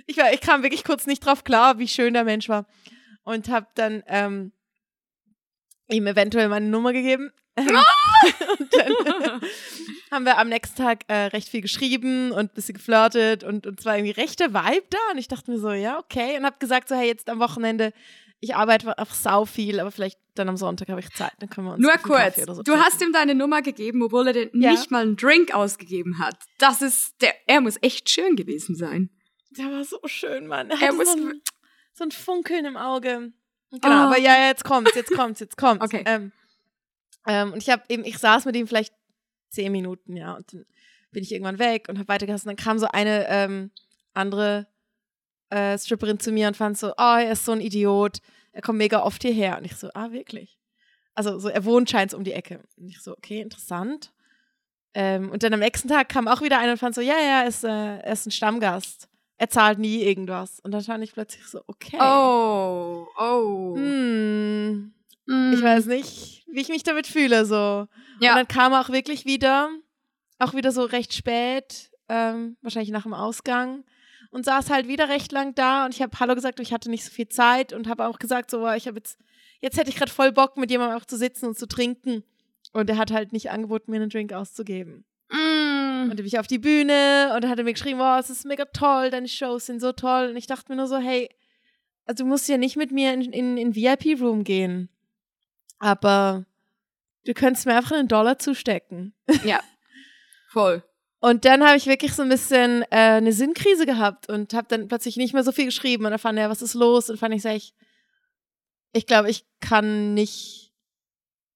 ich, war, ich kam wirklich kurz nicht drauf klar, wie schön der Mensch war. Und hab dann ähm, ihm eventuell meine Nummer gegeben. Und dann haben wir am nächsten Tag äh, recht viel geschrieben und ein bisschen geflirtet und, und zwar irgendwie rechte Vibe da. Und ich dachte mir so, ja, okay. Und hab gesagt, so, hey, jetzt am Wochenende, ich arbeite einfach sau viel, aber vielleicht dann am Sonntag habe ich Zeit, dann können wir uns. Nur kurz, so du hast ihm deine Nummer gegeben, obwohl er ja. nicht mal einen Drink ausgegeben hat. Das ist, der, er muss echt schön gewesen sein. Der war so schön, Mann. Er, er muss so ein, so ein Funkeln im Auge. Genau, oh. aber ja, jetzt kommt's, jetzt kommt's, jetzt kommt's. Okay. Ähm, ähm, und ich habe eben, ich saß mit ihm vielleicht zehn Minuten, ja, und dann bin ich irgendwann weg und habe weitergehassen. Dann kam so eine ähm, andere äh, Stripperin zu mir und fand so, oh, er ist so ein Idiot, er kommt mega oft hierher. Und ich so, ah, wirklich? Also so, er wohnt scheint um die Ecke. Und ich so, okay, interessant. Ähm, und dann am nächsten Tag kam auch wieder einer und fand so, ja, ja, er ist, äh, er ist ein Stammgast. Er zahlt nie irgendwas. Und dann fand ich plötzlich so, okay. Oh, oh. Hm, mm. Ich weiß nicht, wie ich mich damit fühle. So. Ja. Und dann kam er auch wirklich wieder, auch wieder so recht spät, ähm, wahrscheinlich nach dem Ausgang und saß halt wieder recht lang da und ich habe Hallo gesagt, ich hatte nicht so viel Zeit und habe auch gesagt, so, ich habe jetzt, jetzt hätte ich gerade voll Bock, mit jemandem auch zu sitzen und zu trinken. Und er hat halt nicht angeboten, mir einen Drink auszugeben. Und dann bin ich auf die Bühne und dann hat er mir geschrieben, wow, es ist mega toll, deine Shows sind so toll. Und ich dachte mir nur so, hey, also du musst ja nicht mit mir in, in, in VIP-Room gehen. Aber du könntest mir einfach einen Dollar zustecken. Ja, voll. Und dann habe ich wirklich so ein bisschen äh, eine Sinnkrise gehabt und habe dann plötzlich nicht mehr so viel geschrieben. Und dann fand er, was ist los? Und fand ich, sag ich, ich glaube, ich kann nicht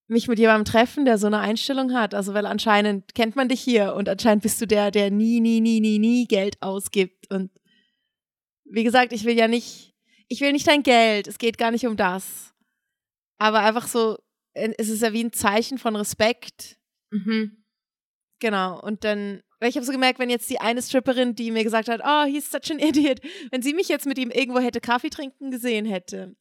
mich mit jemandem treffen, der so eine Einstellung hat. Also, weil anscheinend kennt man dich hier und anscheinend bist du der, der nie, nie, nie, nie, nie Geld ausgibt. Und wie gesagt, ich will ja nicht, ich will nicht dein Geld. Es geht gar nicht um das. Aber einfach so, es ist ja wie ein Zeichen von Respekt. Mhm. Genau. Und dann, weil ich habe so gemerkt, wenn jetzt die eine Stripperin, die mir gesagt hat, oh, he's such an idiot, wenn sie mich jetzt mit ihm irgendwo hätte Kaffee trinken gesehen hätte,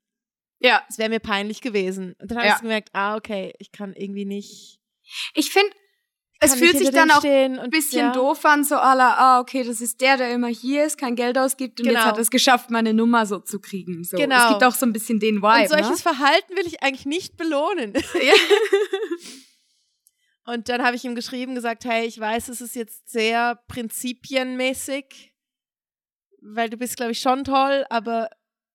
ja. Es wäre mir peinlich gewesen. Und dann habe ja. ich gemerkt, ah, okay, ich kann irgendwie nicht. Ich finde, es fühlt sich dann auch ein bisschen ja. doof an, so aller, ah, okay, das ist der, der immer hier ist, kein Geld ausgibt und genau. jetzt hat es geschafft, meine Nummer so zu kriegen. So. Genau. Es gibt auch so ein bisschen den Vibe. Und solches ne? Verhalten will ich eigentlich nicht belohnen. Ja. und dann habe ich ihm geschrieben, gesagt, hey, ich weiß, es ist jetzt sehr prinzipienmäßig, weil du bist, glaube ich, schon toll, aber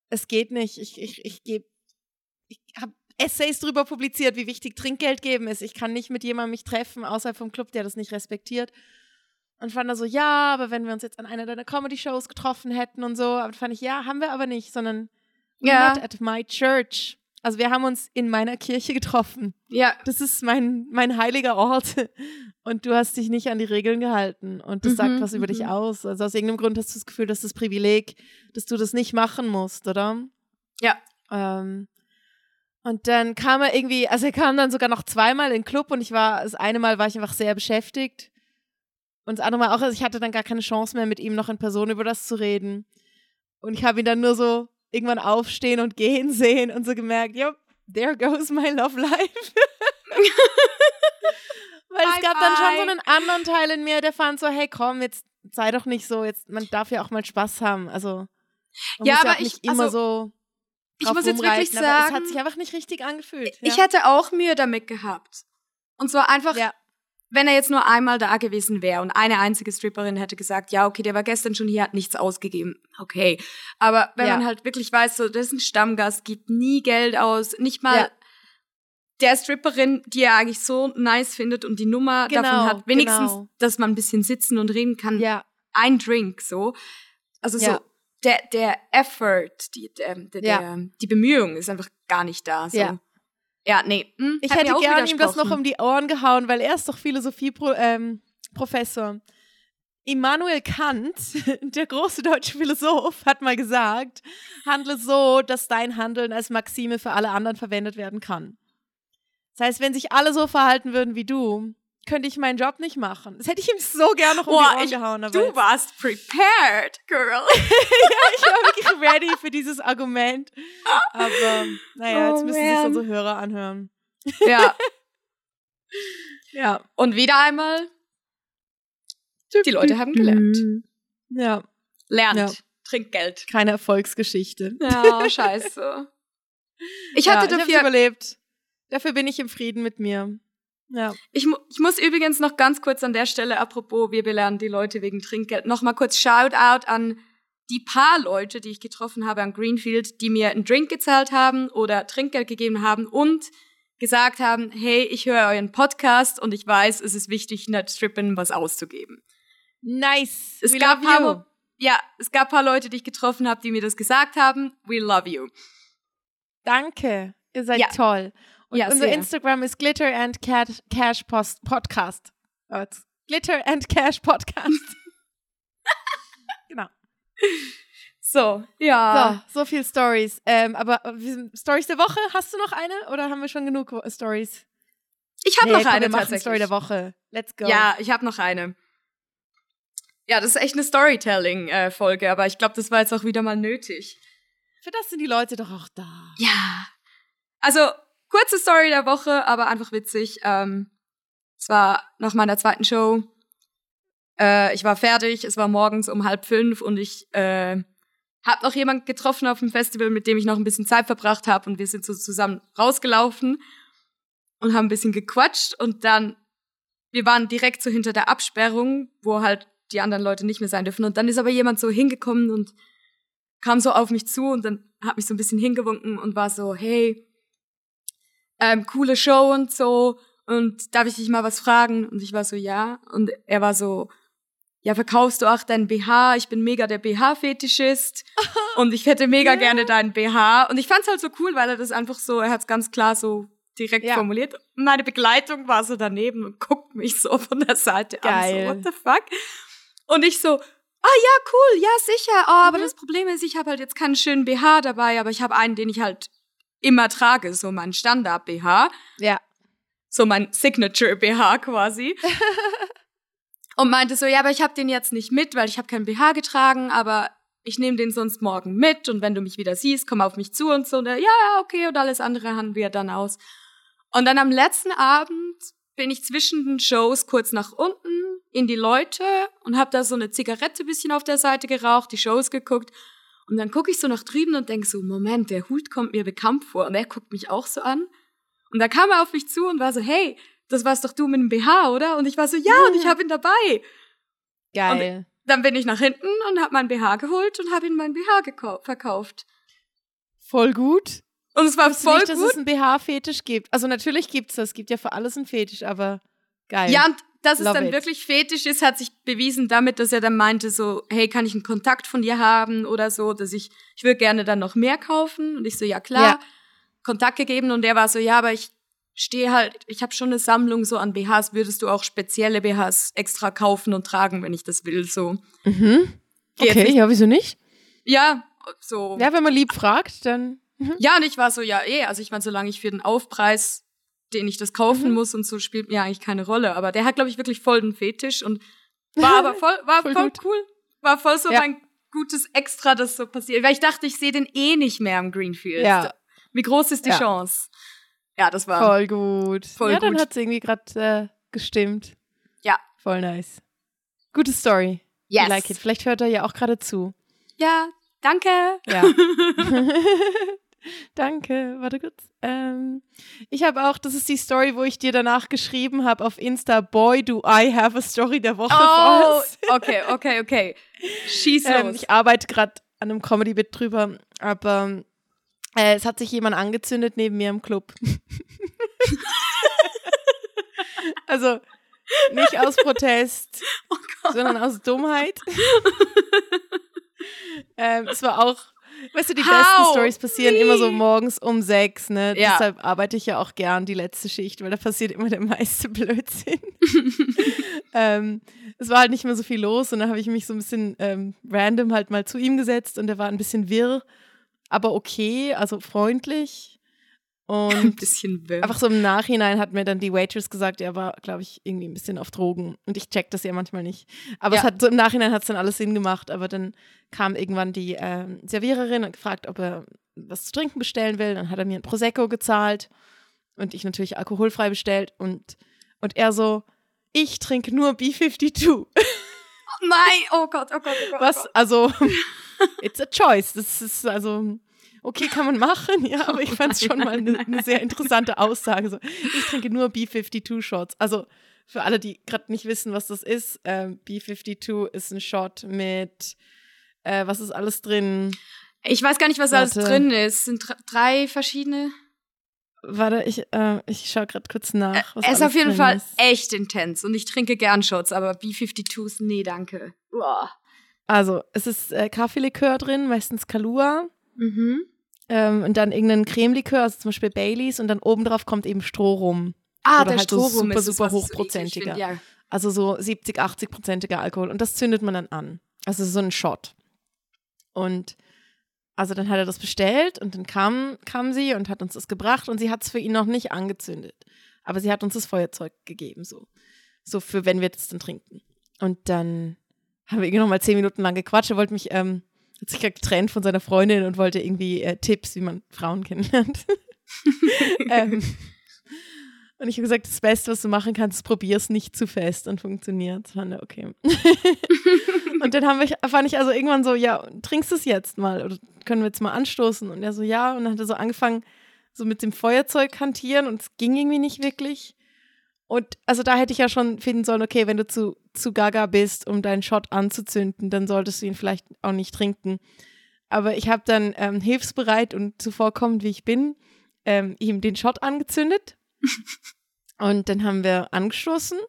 es geht nicht. Ich, ich, ich gebe ich habe Essays darüber publiziert, wie wichtig Trinkgeld geben ist. Ich kann nicht mit jemandem mich treffen außerhalb vom Club, der das nicht respektiert. Und fand er so, ja, aber wenn wir uns jetzt an einer deiner Comedy-Shows getroffen hätten und so, aber fand ich, ja, haben wir aber nicht, sondern ja. not at my church. Also wir haben uns in meiner Kirche getroffen. Ja. Das ist mein, mein heiliger Ort. Und du hast dich nicht an die Regeln gehalten. Und das mhm, sagt was über dich mhm. aus. Also aus irgendeinem Grund hast du das Gefühl, dass das Privileg, dass du das nicht machen musst, oder? Ja. Ähm, und dann kam er irgendwie, also er kam dann sogar noch zweimal in den Club und ich war, das eine Mal war ich einfach sehr beschäftigt. Und das andere Mal auch, also ich hatte dann gar keine Chance mehr, mit ihm noch in Person über das zu reden. Und ich habe ihn dann nur so irgendwann aufstehen und gehen sehen und so gemerkt, yep, there goes my love life. Weil bye es gab bye. dann schon so einen anderen Teil in mir, der fand so, hey komm, jetzt sei doch nicht so, jetzt, man darf ja auch mal Spaß haben. Also ja, aber ja auch nicht ich, immer also, so ich muss jetzt wirklich sagen, es hat sich einfach nicht richtig angefühlt. Ich ja. hätte auch Mühe damit gehabt. Und zwar einfach, ja. Wenn er jetzt nur einmal da gewesen wäre und eine einzige Stripperin hätte gesagt, ja, okay, der war gestern schon hier, hat nichts ausgegeben. Okay. Aber wenn ja. man halt wirklich weiß, so, das ist ein Stammgast, gibt nie Geld aus, nicht mal der Stripperin, die er eigentlich so nice findet und die Nummer genau, davon hat, wenigstens, genau. dass man ein bisschen sitzen und reden kann. Ja. Ein Drink, so. Also so, der, der Effort, die, der, der, ja. der, die Bemühung ist einfach gar nicht da. So. Ja. Ja, nee. Hm, ich hätte gerne ihm das noch um die Ohren gehauen, weil er ist doch Philosophie-Professor. Ähm, Immanuel Kant, der große deutsche Philosoph, hat mal gesagt, handle so, dass dein Handeln als Maxime für alle anderen verwendet werden kann. Das heißt, wenn sich alle so verhalten würden wie du, könnte ich meinen Job nicht machen. Das hätte ich ihm so gerne noch um Boah, die Ohren ich, gehauen. Aber du warst prepared, girl. ja, ich war wirklich ready für dieses Argument. Aber naja, oh, jetzt müssen man. sich unsere Hörer anhören. Ja. ja. Und wieder einmal, die Leute haben gelernt. Ja. Lernt. Ja. Trinkgeld. Keine Erfolgsgeschichte. Ja, scheiße. Ich hatte ja, dafür ich überlebt. Dafür bin ich im Frieden mit mir. Ja. Ich, mu ich muss übrigens noch ganz kurz an der Stelle, apropos, wir belernen die Leute wegen Trinkgeld, noch mal kurz Shoutout an die paar Leute, die ich getroffen habe an Greenfield, die mir einen Drink gezahlt haben oder Trinkgeld gegeben haben und gesagt haben, hey, ich höre euren Podcast und ich weiß, es ist wichtig, nicht strippen was auszugeben. Nice. Es We gab paar, you. ja, es gab paar Leute, die ich getroffen habe, die mir das gesagt haben. We love you. Danke. Ihr seid ja. toll. Und ja, unser sehr. Instagram ist Glitter and Cash Post Podcast. Oh, Glitter and Cash Podcast. genau. So, ja. So, so viel Stories. Ähm, aber Stories der Woche, hast du noch eine oder haben wir schon genug Stories? Ich habe nee, noch komm, eine wir tatsächlich. Story der Woche. Let's go. Ja, ich habe noch eine. Ja, das ist echt eine Storytelling-Folge, äh, aber ich glaube, das war jetzt auch wieder mal nötig. Für das sind die Leute doch auch da. Ja. Also, kurze Story der Woche, aber einfach witzig. Ähm, es war nach meiner zweiten Show. Äh, ich war fertig, es war morgens um halb fünf und ich äh, habe noch jemand getroffen auf dem Festival, mit dem ich noch ein bisschen Zeit verbracht habe und wir sind so zusammen rausgelaufen und haben ein bisschen gequatscht und dann, wir waren direkt so hinter der Absperrung, wo halt die anderen Leute nicht mehr sein dürfen und dann ist aber jemand so hingekommen und kam so auf mich zu und dann hat mich so ein bisschen hingewunken und war so, hey, ähm, coole Show und so. Und darf ich dich mal was fragen? Und ich war so, ja. Und er war so, ja, verkaufst du auch deinen BH? Ich bin mega der BH-Fetischist und ich hätte mega yeah. gerne deinen BH. Und ich fand's halt so cool, weil er das einfach so, er hat's ganz klar so direkt ja. formuliert. Meine Begleitung war so daneben und guckt mich so von der Seite Geil. an, so, what the fuck? Und ich so, ah ja, cool, ja, sicher. Oh, aber mhm. das Problem ist, ich habe halt jetzt keinen schönen BH dabei, aber ich habe einen, den ich halt immer trage, so mein Standard-BH. Ja. So mein Signature-BH quasi. und meinte so, ja, aber ich habe den jetzt nicht mit, weil ich habe keinen BH getragen, aber ich nehme den sonst morgen mit und wenn du mich wieder siehst, komm auf mich zu und so. Und ja, ja, okay, und alles andere haben wir dann aus. Und dann am letzten Abend bin ich zwischen den Shows kurz nach unten in die Leute und habe da so eine Zigarette bisschen auf der Seite geraucht, die Shows geguckt. Und dann gucke ich so nach drüben und denke so, Moment, der Hut kommt mir bekannt vor. Und er guckt mich auch so an. Und da kam er auf mich zu und war so, hey, das warst doch du mit dem BH, oder? Und ich war so, ja, und ich habe ihn dabei. Geil. Und dann bin ich nach hinten und habe mein BH geholt und habe ihm mein BH verkauft. Voll gut. Und es war voll nicht, gut. dass es einen BH-Fetisch gibt. Also natürlich gibt's das. Es gibt ja für alles einen Fetisch, aber geil. Ja, und dass Love es dann it. wirklich Fetisch ist, hat sich bewiesen damit, dass er dann meinte so, hey, kann ich einen Kontakt von dir haben oder so, dass ich, ich würde gerne dann noch mehr kaufen. Und ich so, ja klar. Ja. Kontakt gegeben und der war so, ja, aber ich stehe halt, ich habe schon eine Sammlung so an BHs, würdest du auch spezielle BHs extra kaufen und tragen, wenn ich das will, so. Mhm. Okay, ja, wieso nicht? Ja, so. Ja, wenn man lieb fragt, dann Mhm. Ja, und ich war so, ja, eh, also ich meine, solange ich für den Aufpreis, den ich das kaufen mhm. muss und so, spielt mir eigentlich keine Rolle. Aber der hat, glaube ich, wirklich voll den Fetisch und war aber voll, war voll, voll cool. War voll so ja. mein gutes Extra, das so passiert. Weil ich dachte, ich sehe den eh nicht mehr im Greenfield. Ja. Wie groß ist die ja. Chance? Ja, das war voll gut. Voll ja, gut. dann hat's irgendwie gerade äh, gestimmt. Ja. Voll nice. Gute Story. Yes. I like it. Vielleicht hört er ja auch gerade zu. Ja, danke. Ja. Danke, warte kurz. Ähm, ich habe auch, das ist die Story, wo ich dir danach geschrieben habe auf Insta, Boy, do I have a Story der Woche. Oh, okay, okay, okay. Schieß ähm, los. Ich arbeite gerade an einem Comedy-Bit drüber, aber äh, es hat sich jemand angezündet neben mir im Club. also nicht aus Protest, oh sondern aus Dummheit. ähm, es war auch Weißt du, die How? besten Stories passieren nee. immer so morgens um sechs, ne? Ja. Deshalb arbeite ich ja auch gern die letzte Schicht, weil da passiert immer der meiste Blödsinn. ähm, es war halt nicht mehr so viel los und dann habe ich mich so ein bisschen ähm, random halt mal zu ihm gesetzt und er war ein bisschen wirr, aber okay, also freundlich. Und ein bisschen wirr. Einfach so im Nachhinein hat mir dann die Waitress gesagt, er war, glaube ich, irgendwie ein bisschen auf Drogen. Und ich check das ja manchmal nicht. Aber ja. es hat so im Nachhinein hat es dann alles Sinn gemacht. Aber dann kam irgendwann die äh, Serviererin und gefragt, ob er was zu trinken bestellen will. Dann hat er mir ein Prosecco gezahlt und ich natürlich alkoholfrei bestellt. Und, und er so, ich trinke nur B52. Oh nein, oh Gott, oh Gott, oh Gott. Was, also, it's a choice. Das ist also okay, kann man machen, ja, aber ich fand es schon mal eine, eine sehr interessante Aussage. So, ich trinke nur B52-Shots. Also für alle, die gerade nicht wissen, was das ist, äh, B52 ist ein Shot mit, äh, was ist alles drin? Ich weiß gar nicht, was Warte. alles drin ist. Es sind drei verschiedene. Warte, ich, äh, ich schaue gerade kurz nach. Es ist auf jeden Fall ist. echt intens und ich trinke gern Shots, aber B52s, nee, danke. Uah. Also, es ist äh, Kaffeelikör drin, meistens Kalua. Mhm. Ähm, und dann irgendein Cremelikör, also zum Beispiel Baileys, und dann obendrauf kommt eben Stroh rum. Ah, Oder der halt Stroh so super, super hochprozentiger. ja. Also so 70, 80 prozentiger Alkohol. Und das zündet man dann an. Also so ein Shot. Und also dann hat er das bestellt und dann kam, kam sie und hat uns das gebracht und sie hat es für ihn noch nicht angezündet. Aber sie hat uns das Feuerzeug gegeben, so. So für, wenn wir das dann trinken. Und dann haben wir irgendwie noch mal zehn Minuten lang gequatscht. Er wollte mich ähm, hat sich getrennt von seiner Freundin und wollte irgendwie äh, Tipps, wie man Frauen kennenlernt. ähm, und ich habe gesagt, das Beste, was du machen kannst, ist probier es nicht zu fest und funktioniert. Fand er, okay. und dann haben wir, fand ich also irgendwann so, ja, trinkst du es jetzt mal oder können wir jetzt mal anstoßen? Und er so, ja. Und dann hat er so angefangen, so mit dem Feuerzeug hantieren und es ging irgendwie nicht wirklich. Und also da hätte ich ja schon finden sollen, okay, wenn du zu, zu gaga bist, um deinen Shot anzuzünden, dann solltest du ihn vielleicht auch nicht trinken. aber ich habe dann ähm, hilfsbereit und zuvorkommend, wie ich bin, ähm, ihm den Shot angezündet. und dann haben wir angestoßen.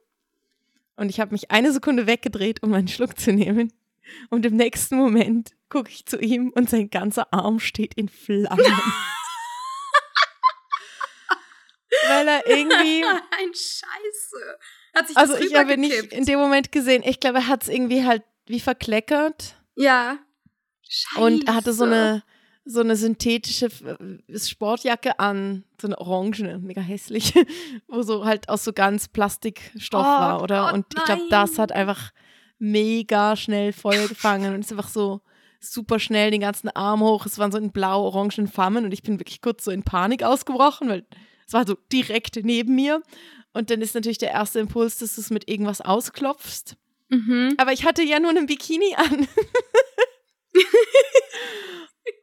Und ich habe mich eine Sekunde weggedreht, um einen Schluck zu nehmen. Und im nächsten Moment gucke ich zu ihm und sein ganzer Arm steht in Flammen. Weil er irgendwie. Ein Scheiße. Hat sich also ich habe nicht in dem Moment gesehen. Ich glaube, er hat es irgendwie halt wie verkleckert. Ja. Scheiße. Und er hatte so eine so eine synthetische äh, Sportjacke an, so eine orangene, mega hässlich, wo so halt aus so ganz Plastikstoff oh, war, oder? Gott, und ich glaube, das hat einfach mega schnell Feuer gefangen und ist einfach so super schnell den ganzen Arm hoch. Es waren so in blau-orangen Flammen und ich bin wirklich kurz so in Panik ausgebrochen, weil es war so direkt neben mir. Und dann ist natürlich der erste Impuls, dass du es mit irgendwas ausklopfst. Mhm. Aber ich hatte ja nur einen Bikini an.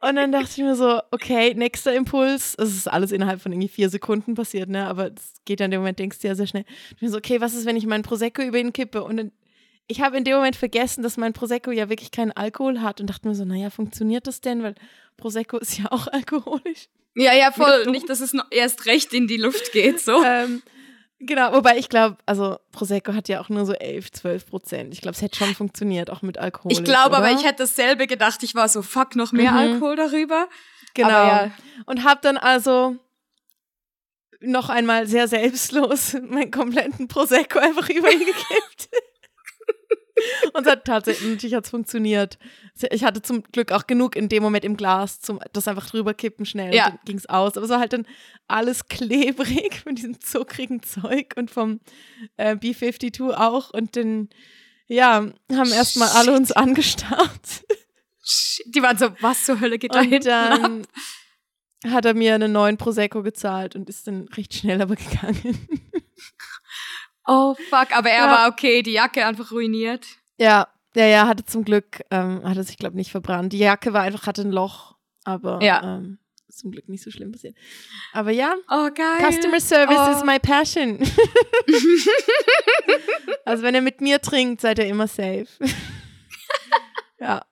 und dann dachte ich mir so, okay, nächster Impuls. Es ist alles innerhalb von irgendwie vier Sekunden passiert, ne? Aber es geht ja in dem Moment, denkst du ja sehr schnell. Ich mir so, okay, was ist, wenn ich meinen Prosecco über ihn kippe? Und dann, ich habe in dem Moment vergessen, dass mein Prosecco ja wirklich keinen Alkohol hat und dachte mir so, naja, funktioniert das denn? Weil Prosecco ist ja auch alkoholisch. Ja, ja, voll. Nicht, dass es noch erst recht in die Luft geht, so. ähm, genau, wobei ich glaube, also Prosecco hat ja auch nur so 11, 12 Prozent. Ich glaube, es hätte schon funktioniert, auch mit Alkohol. Ich glaube, aber ich hätte dasselbe gedacht. Ich war so, fuck, noch mehr mhm. Alkohol darüber. Genau. Ja. Und habe dann also noch einmal sehr selbstlos meinen kompletten Prosecco einfach über ihn gekippt. Und es hat tatsächlich, natürlich hat es funktioniert. Ich hatte zum Glück auch genug in dem Moment im Glas, zum das einfach drüber kippen schnell. Ja. ging es aus. Aber es war halt dann alles klebrig von diesem zuckrigen Zeug und vom äh, B-52 auch. Und dann, ja, haben erstmal alle uns angestarrt. Die waren so, was zur Hölle geht da und dann ab? hat er mir einen neuen Prosecco gezahlt und ist dann recht schnell aber gegangen. Oh fuck, aber er ja. war okay, die Jacke einfach ruiniert. Ja, ja, ja, hatte zum Glück, ähm, hatte sich, glaube ich, nicht verbrannt. Die Jacke war einfach, hatte ein Loch, aber ja. ähm, zum Glück nicht so schlimm passiert. Aber ja, oh, geil. Customer Service oh. is my passion. also wenn ihr mit mir trinkt, seid ihr immer safe. ja.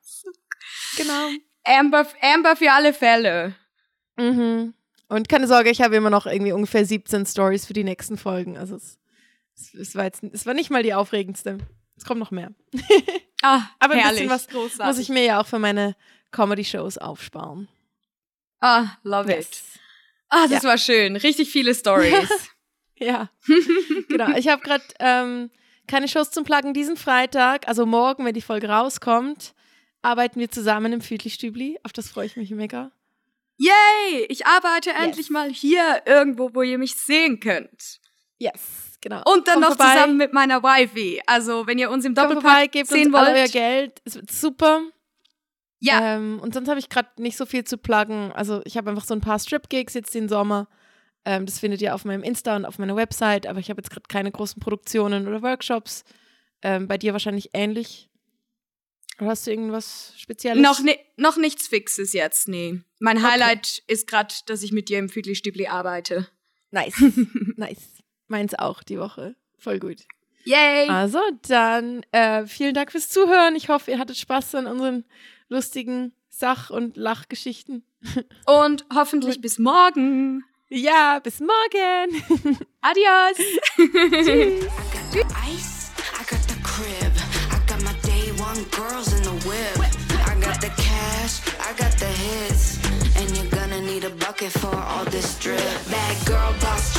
Genau. Amber, Amber für alle Fälle. Mhm. Und keine Sorge, ich habe immer noch irgendwie ungefähr 17 Stories für die nächsten Folgen. Also es es, war jetzt, es war nicht mal die aufregendste. Es kommt noch mehr. Ah, Aber ein herrlich, bisschen was großartig. muss ich mir ja auch für meine Comedy-Shows aufsparen. Ah, love yes. it. Ah, das ja. war schön. Richtig viele Stories. ja, genau. Ich habe gerade ähm, keine Shows zum Pluggen diesen Freitag. Also morgen, wenn die Folge rauskommt, arbeiten wir zusammen im Füdli-Stübli. Auf das freue ich mich mega. Yay! Ich arbeite yes. endlich mal hier irgendwo, wo ihr mich sehen könnt. Yes genau. Und dann Kommt noch vorbei. zusammen mit meiner Wifi. Also, wenn ihr uns im Doppelpack gebt sehen uns wollt. euer Geld. Es wird super. Ja. Ähm, und sonst habe ich gerade nicht so viel zu pluggen. Also, ich habe einfach so ein paar Strip-Gigs jetzt den Sommer. Ähm, das findet ihr auf meinem Insta und auf meiner Website. Aber ich habe jetzt gerade keine großen Produktionen oder Workshops. Ähm, bei dir wahrscheinlich ähnlich. Oder hast du irgendwas Spezielles? Noch, ne, noch nichts Fixes jetzt, nee. Mein Highlight okay. ist gerade, dass ich mit dir im Füdli-Stübli arbeite. Nice. nice. Meins auch die Woche. Voll gut. Yay! Also, dann äh, vielen Dank fürs Zuhören. Ich hoffe, ihr hattet Spaß an unseren lustigen Sach- und Lachgeschichten. Und hoffentlich bis morgen. Ja, bis morgen. Adios. Tschüss. bucket for all this drip. Bad girl boss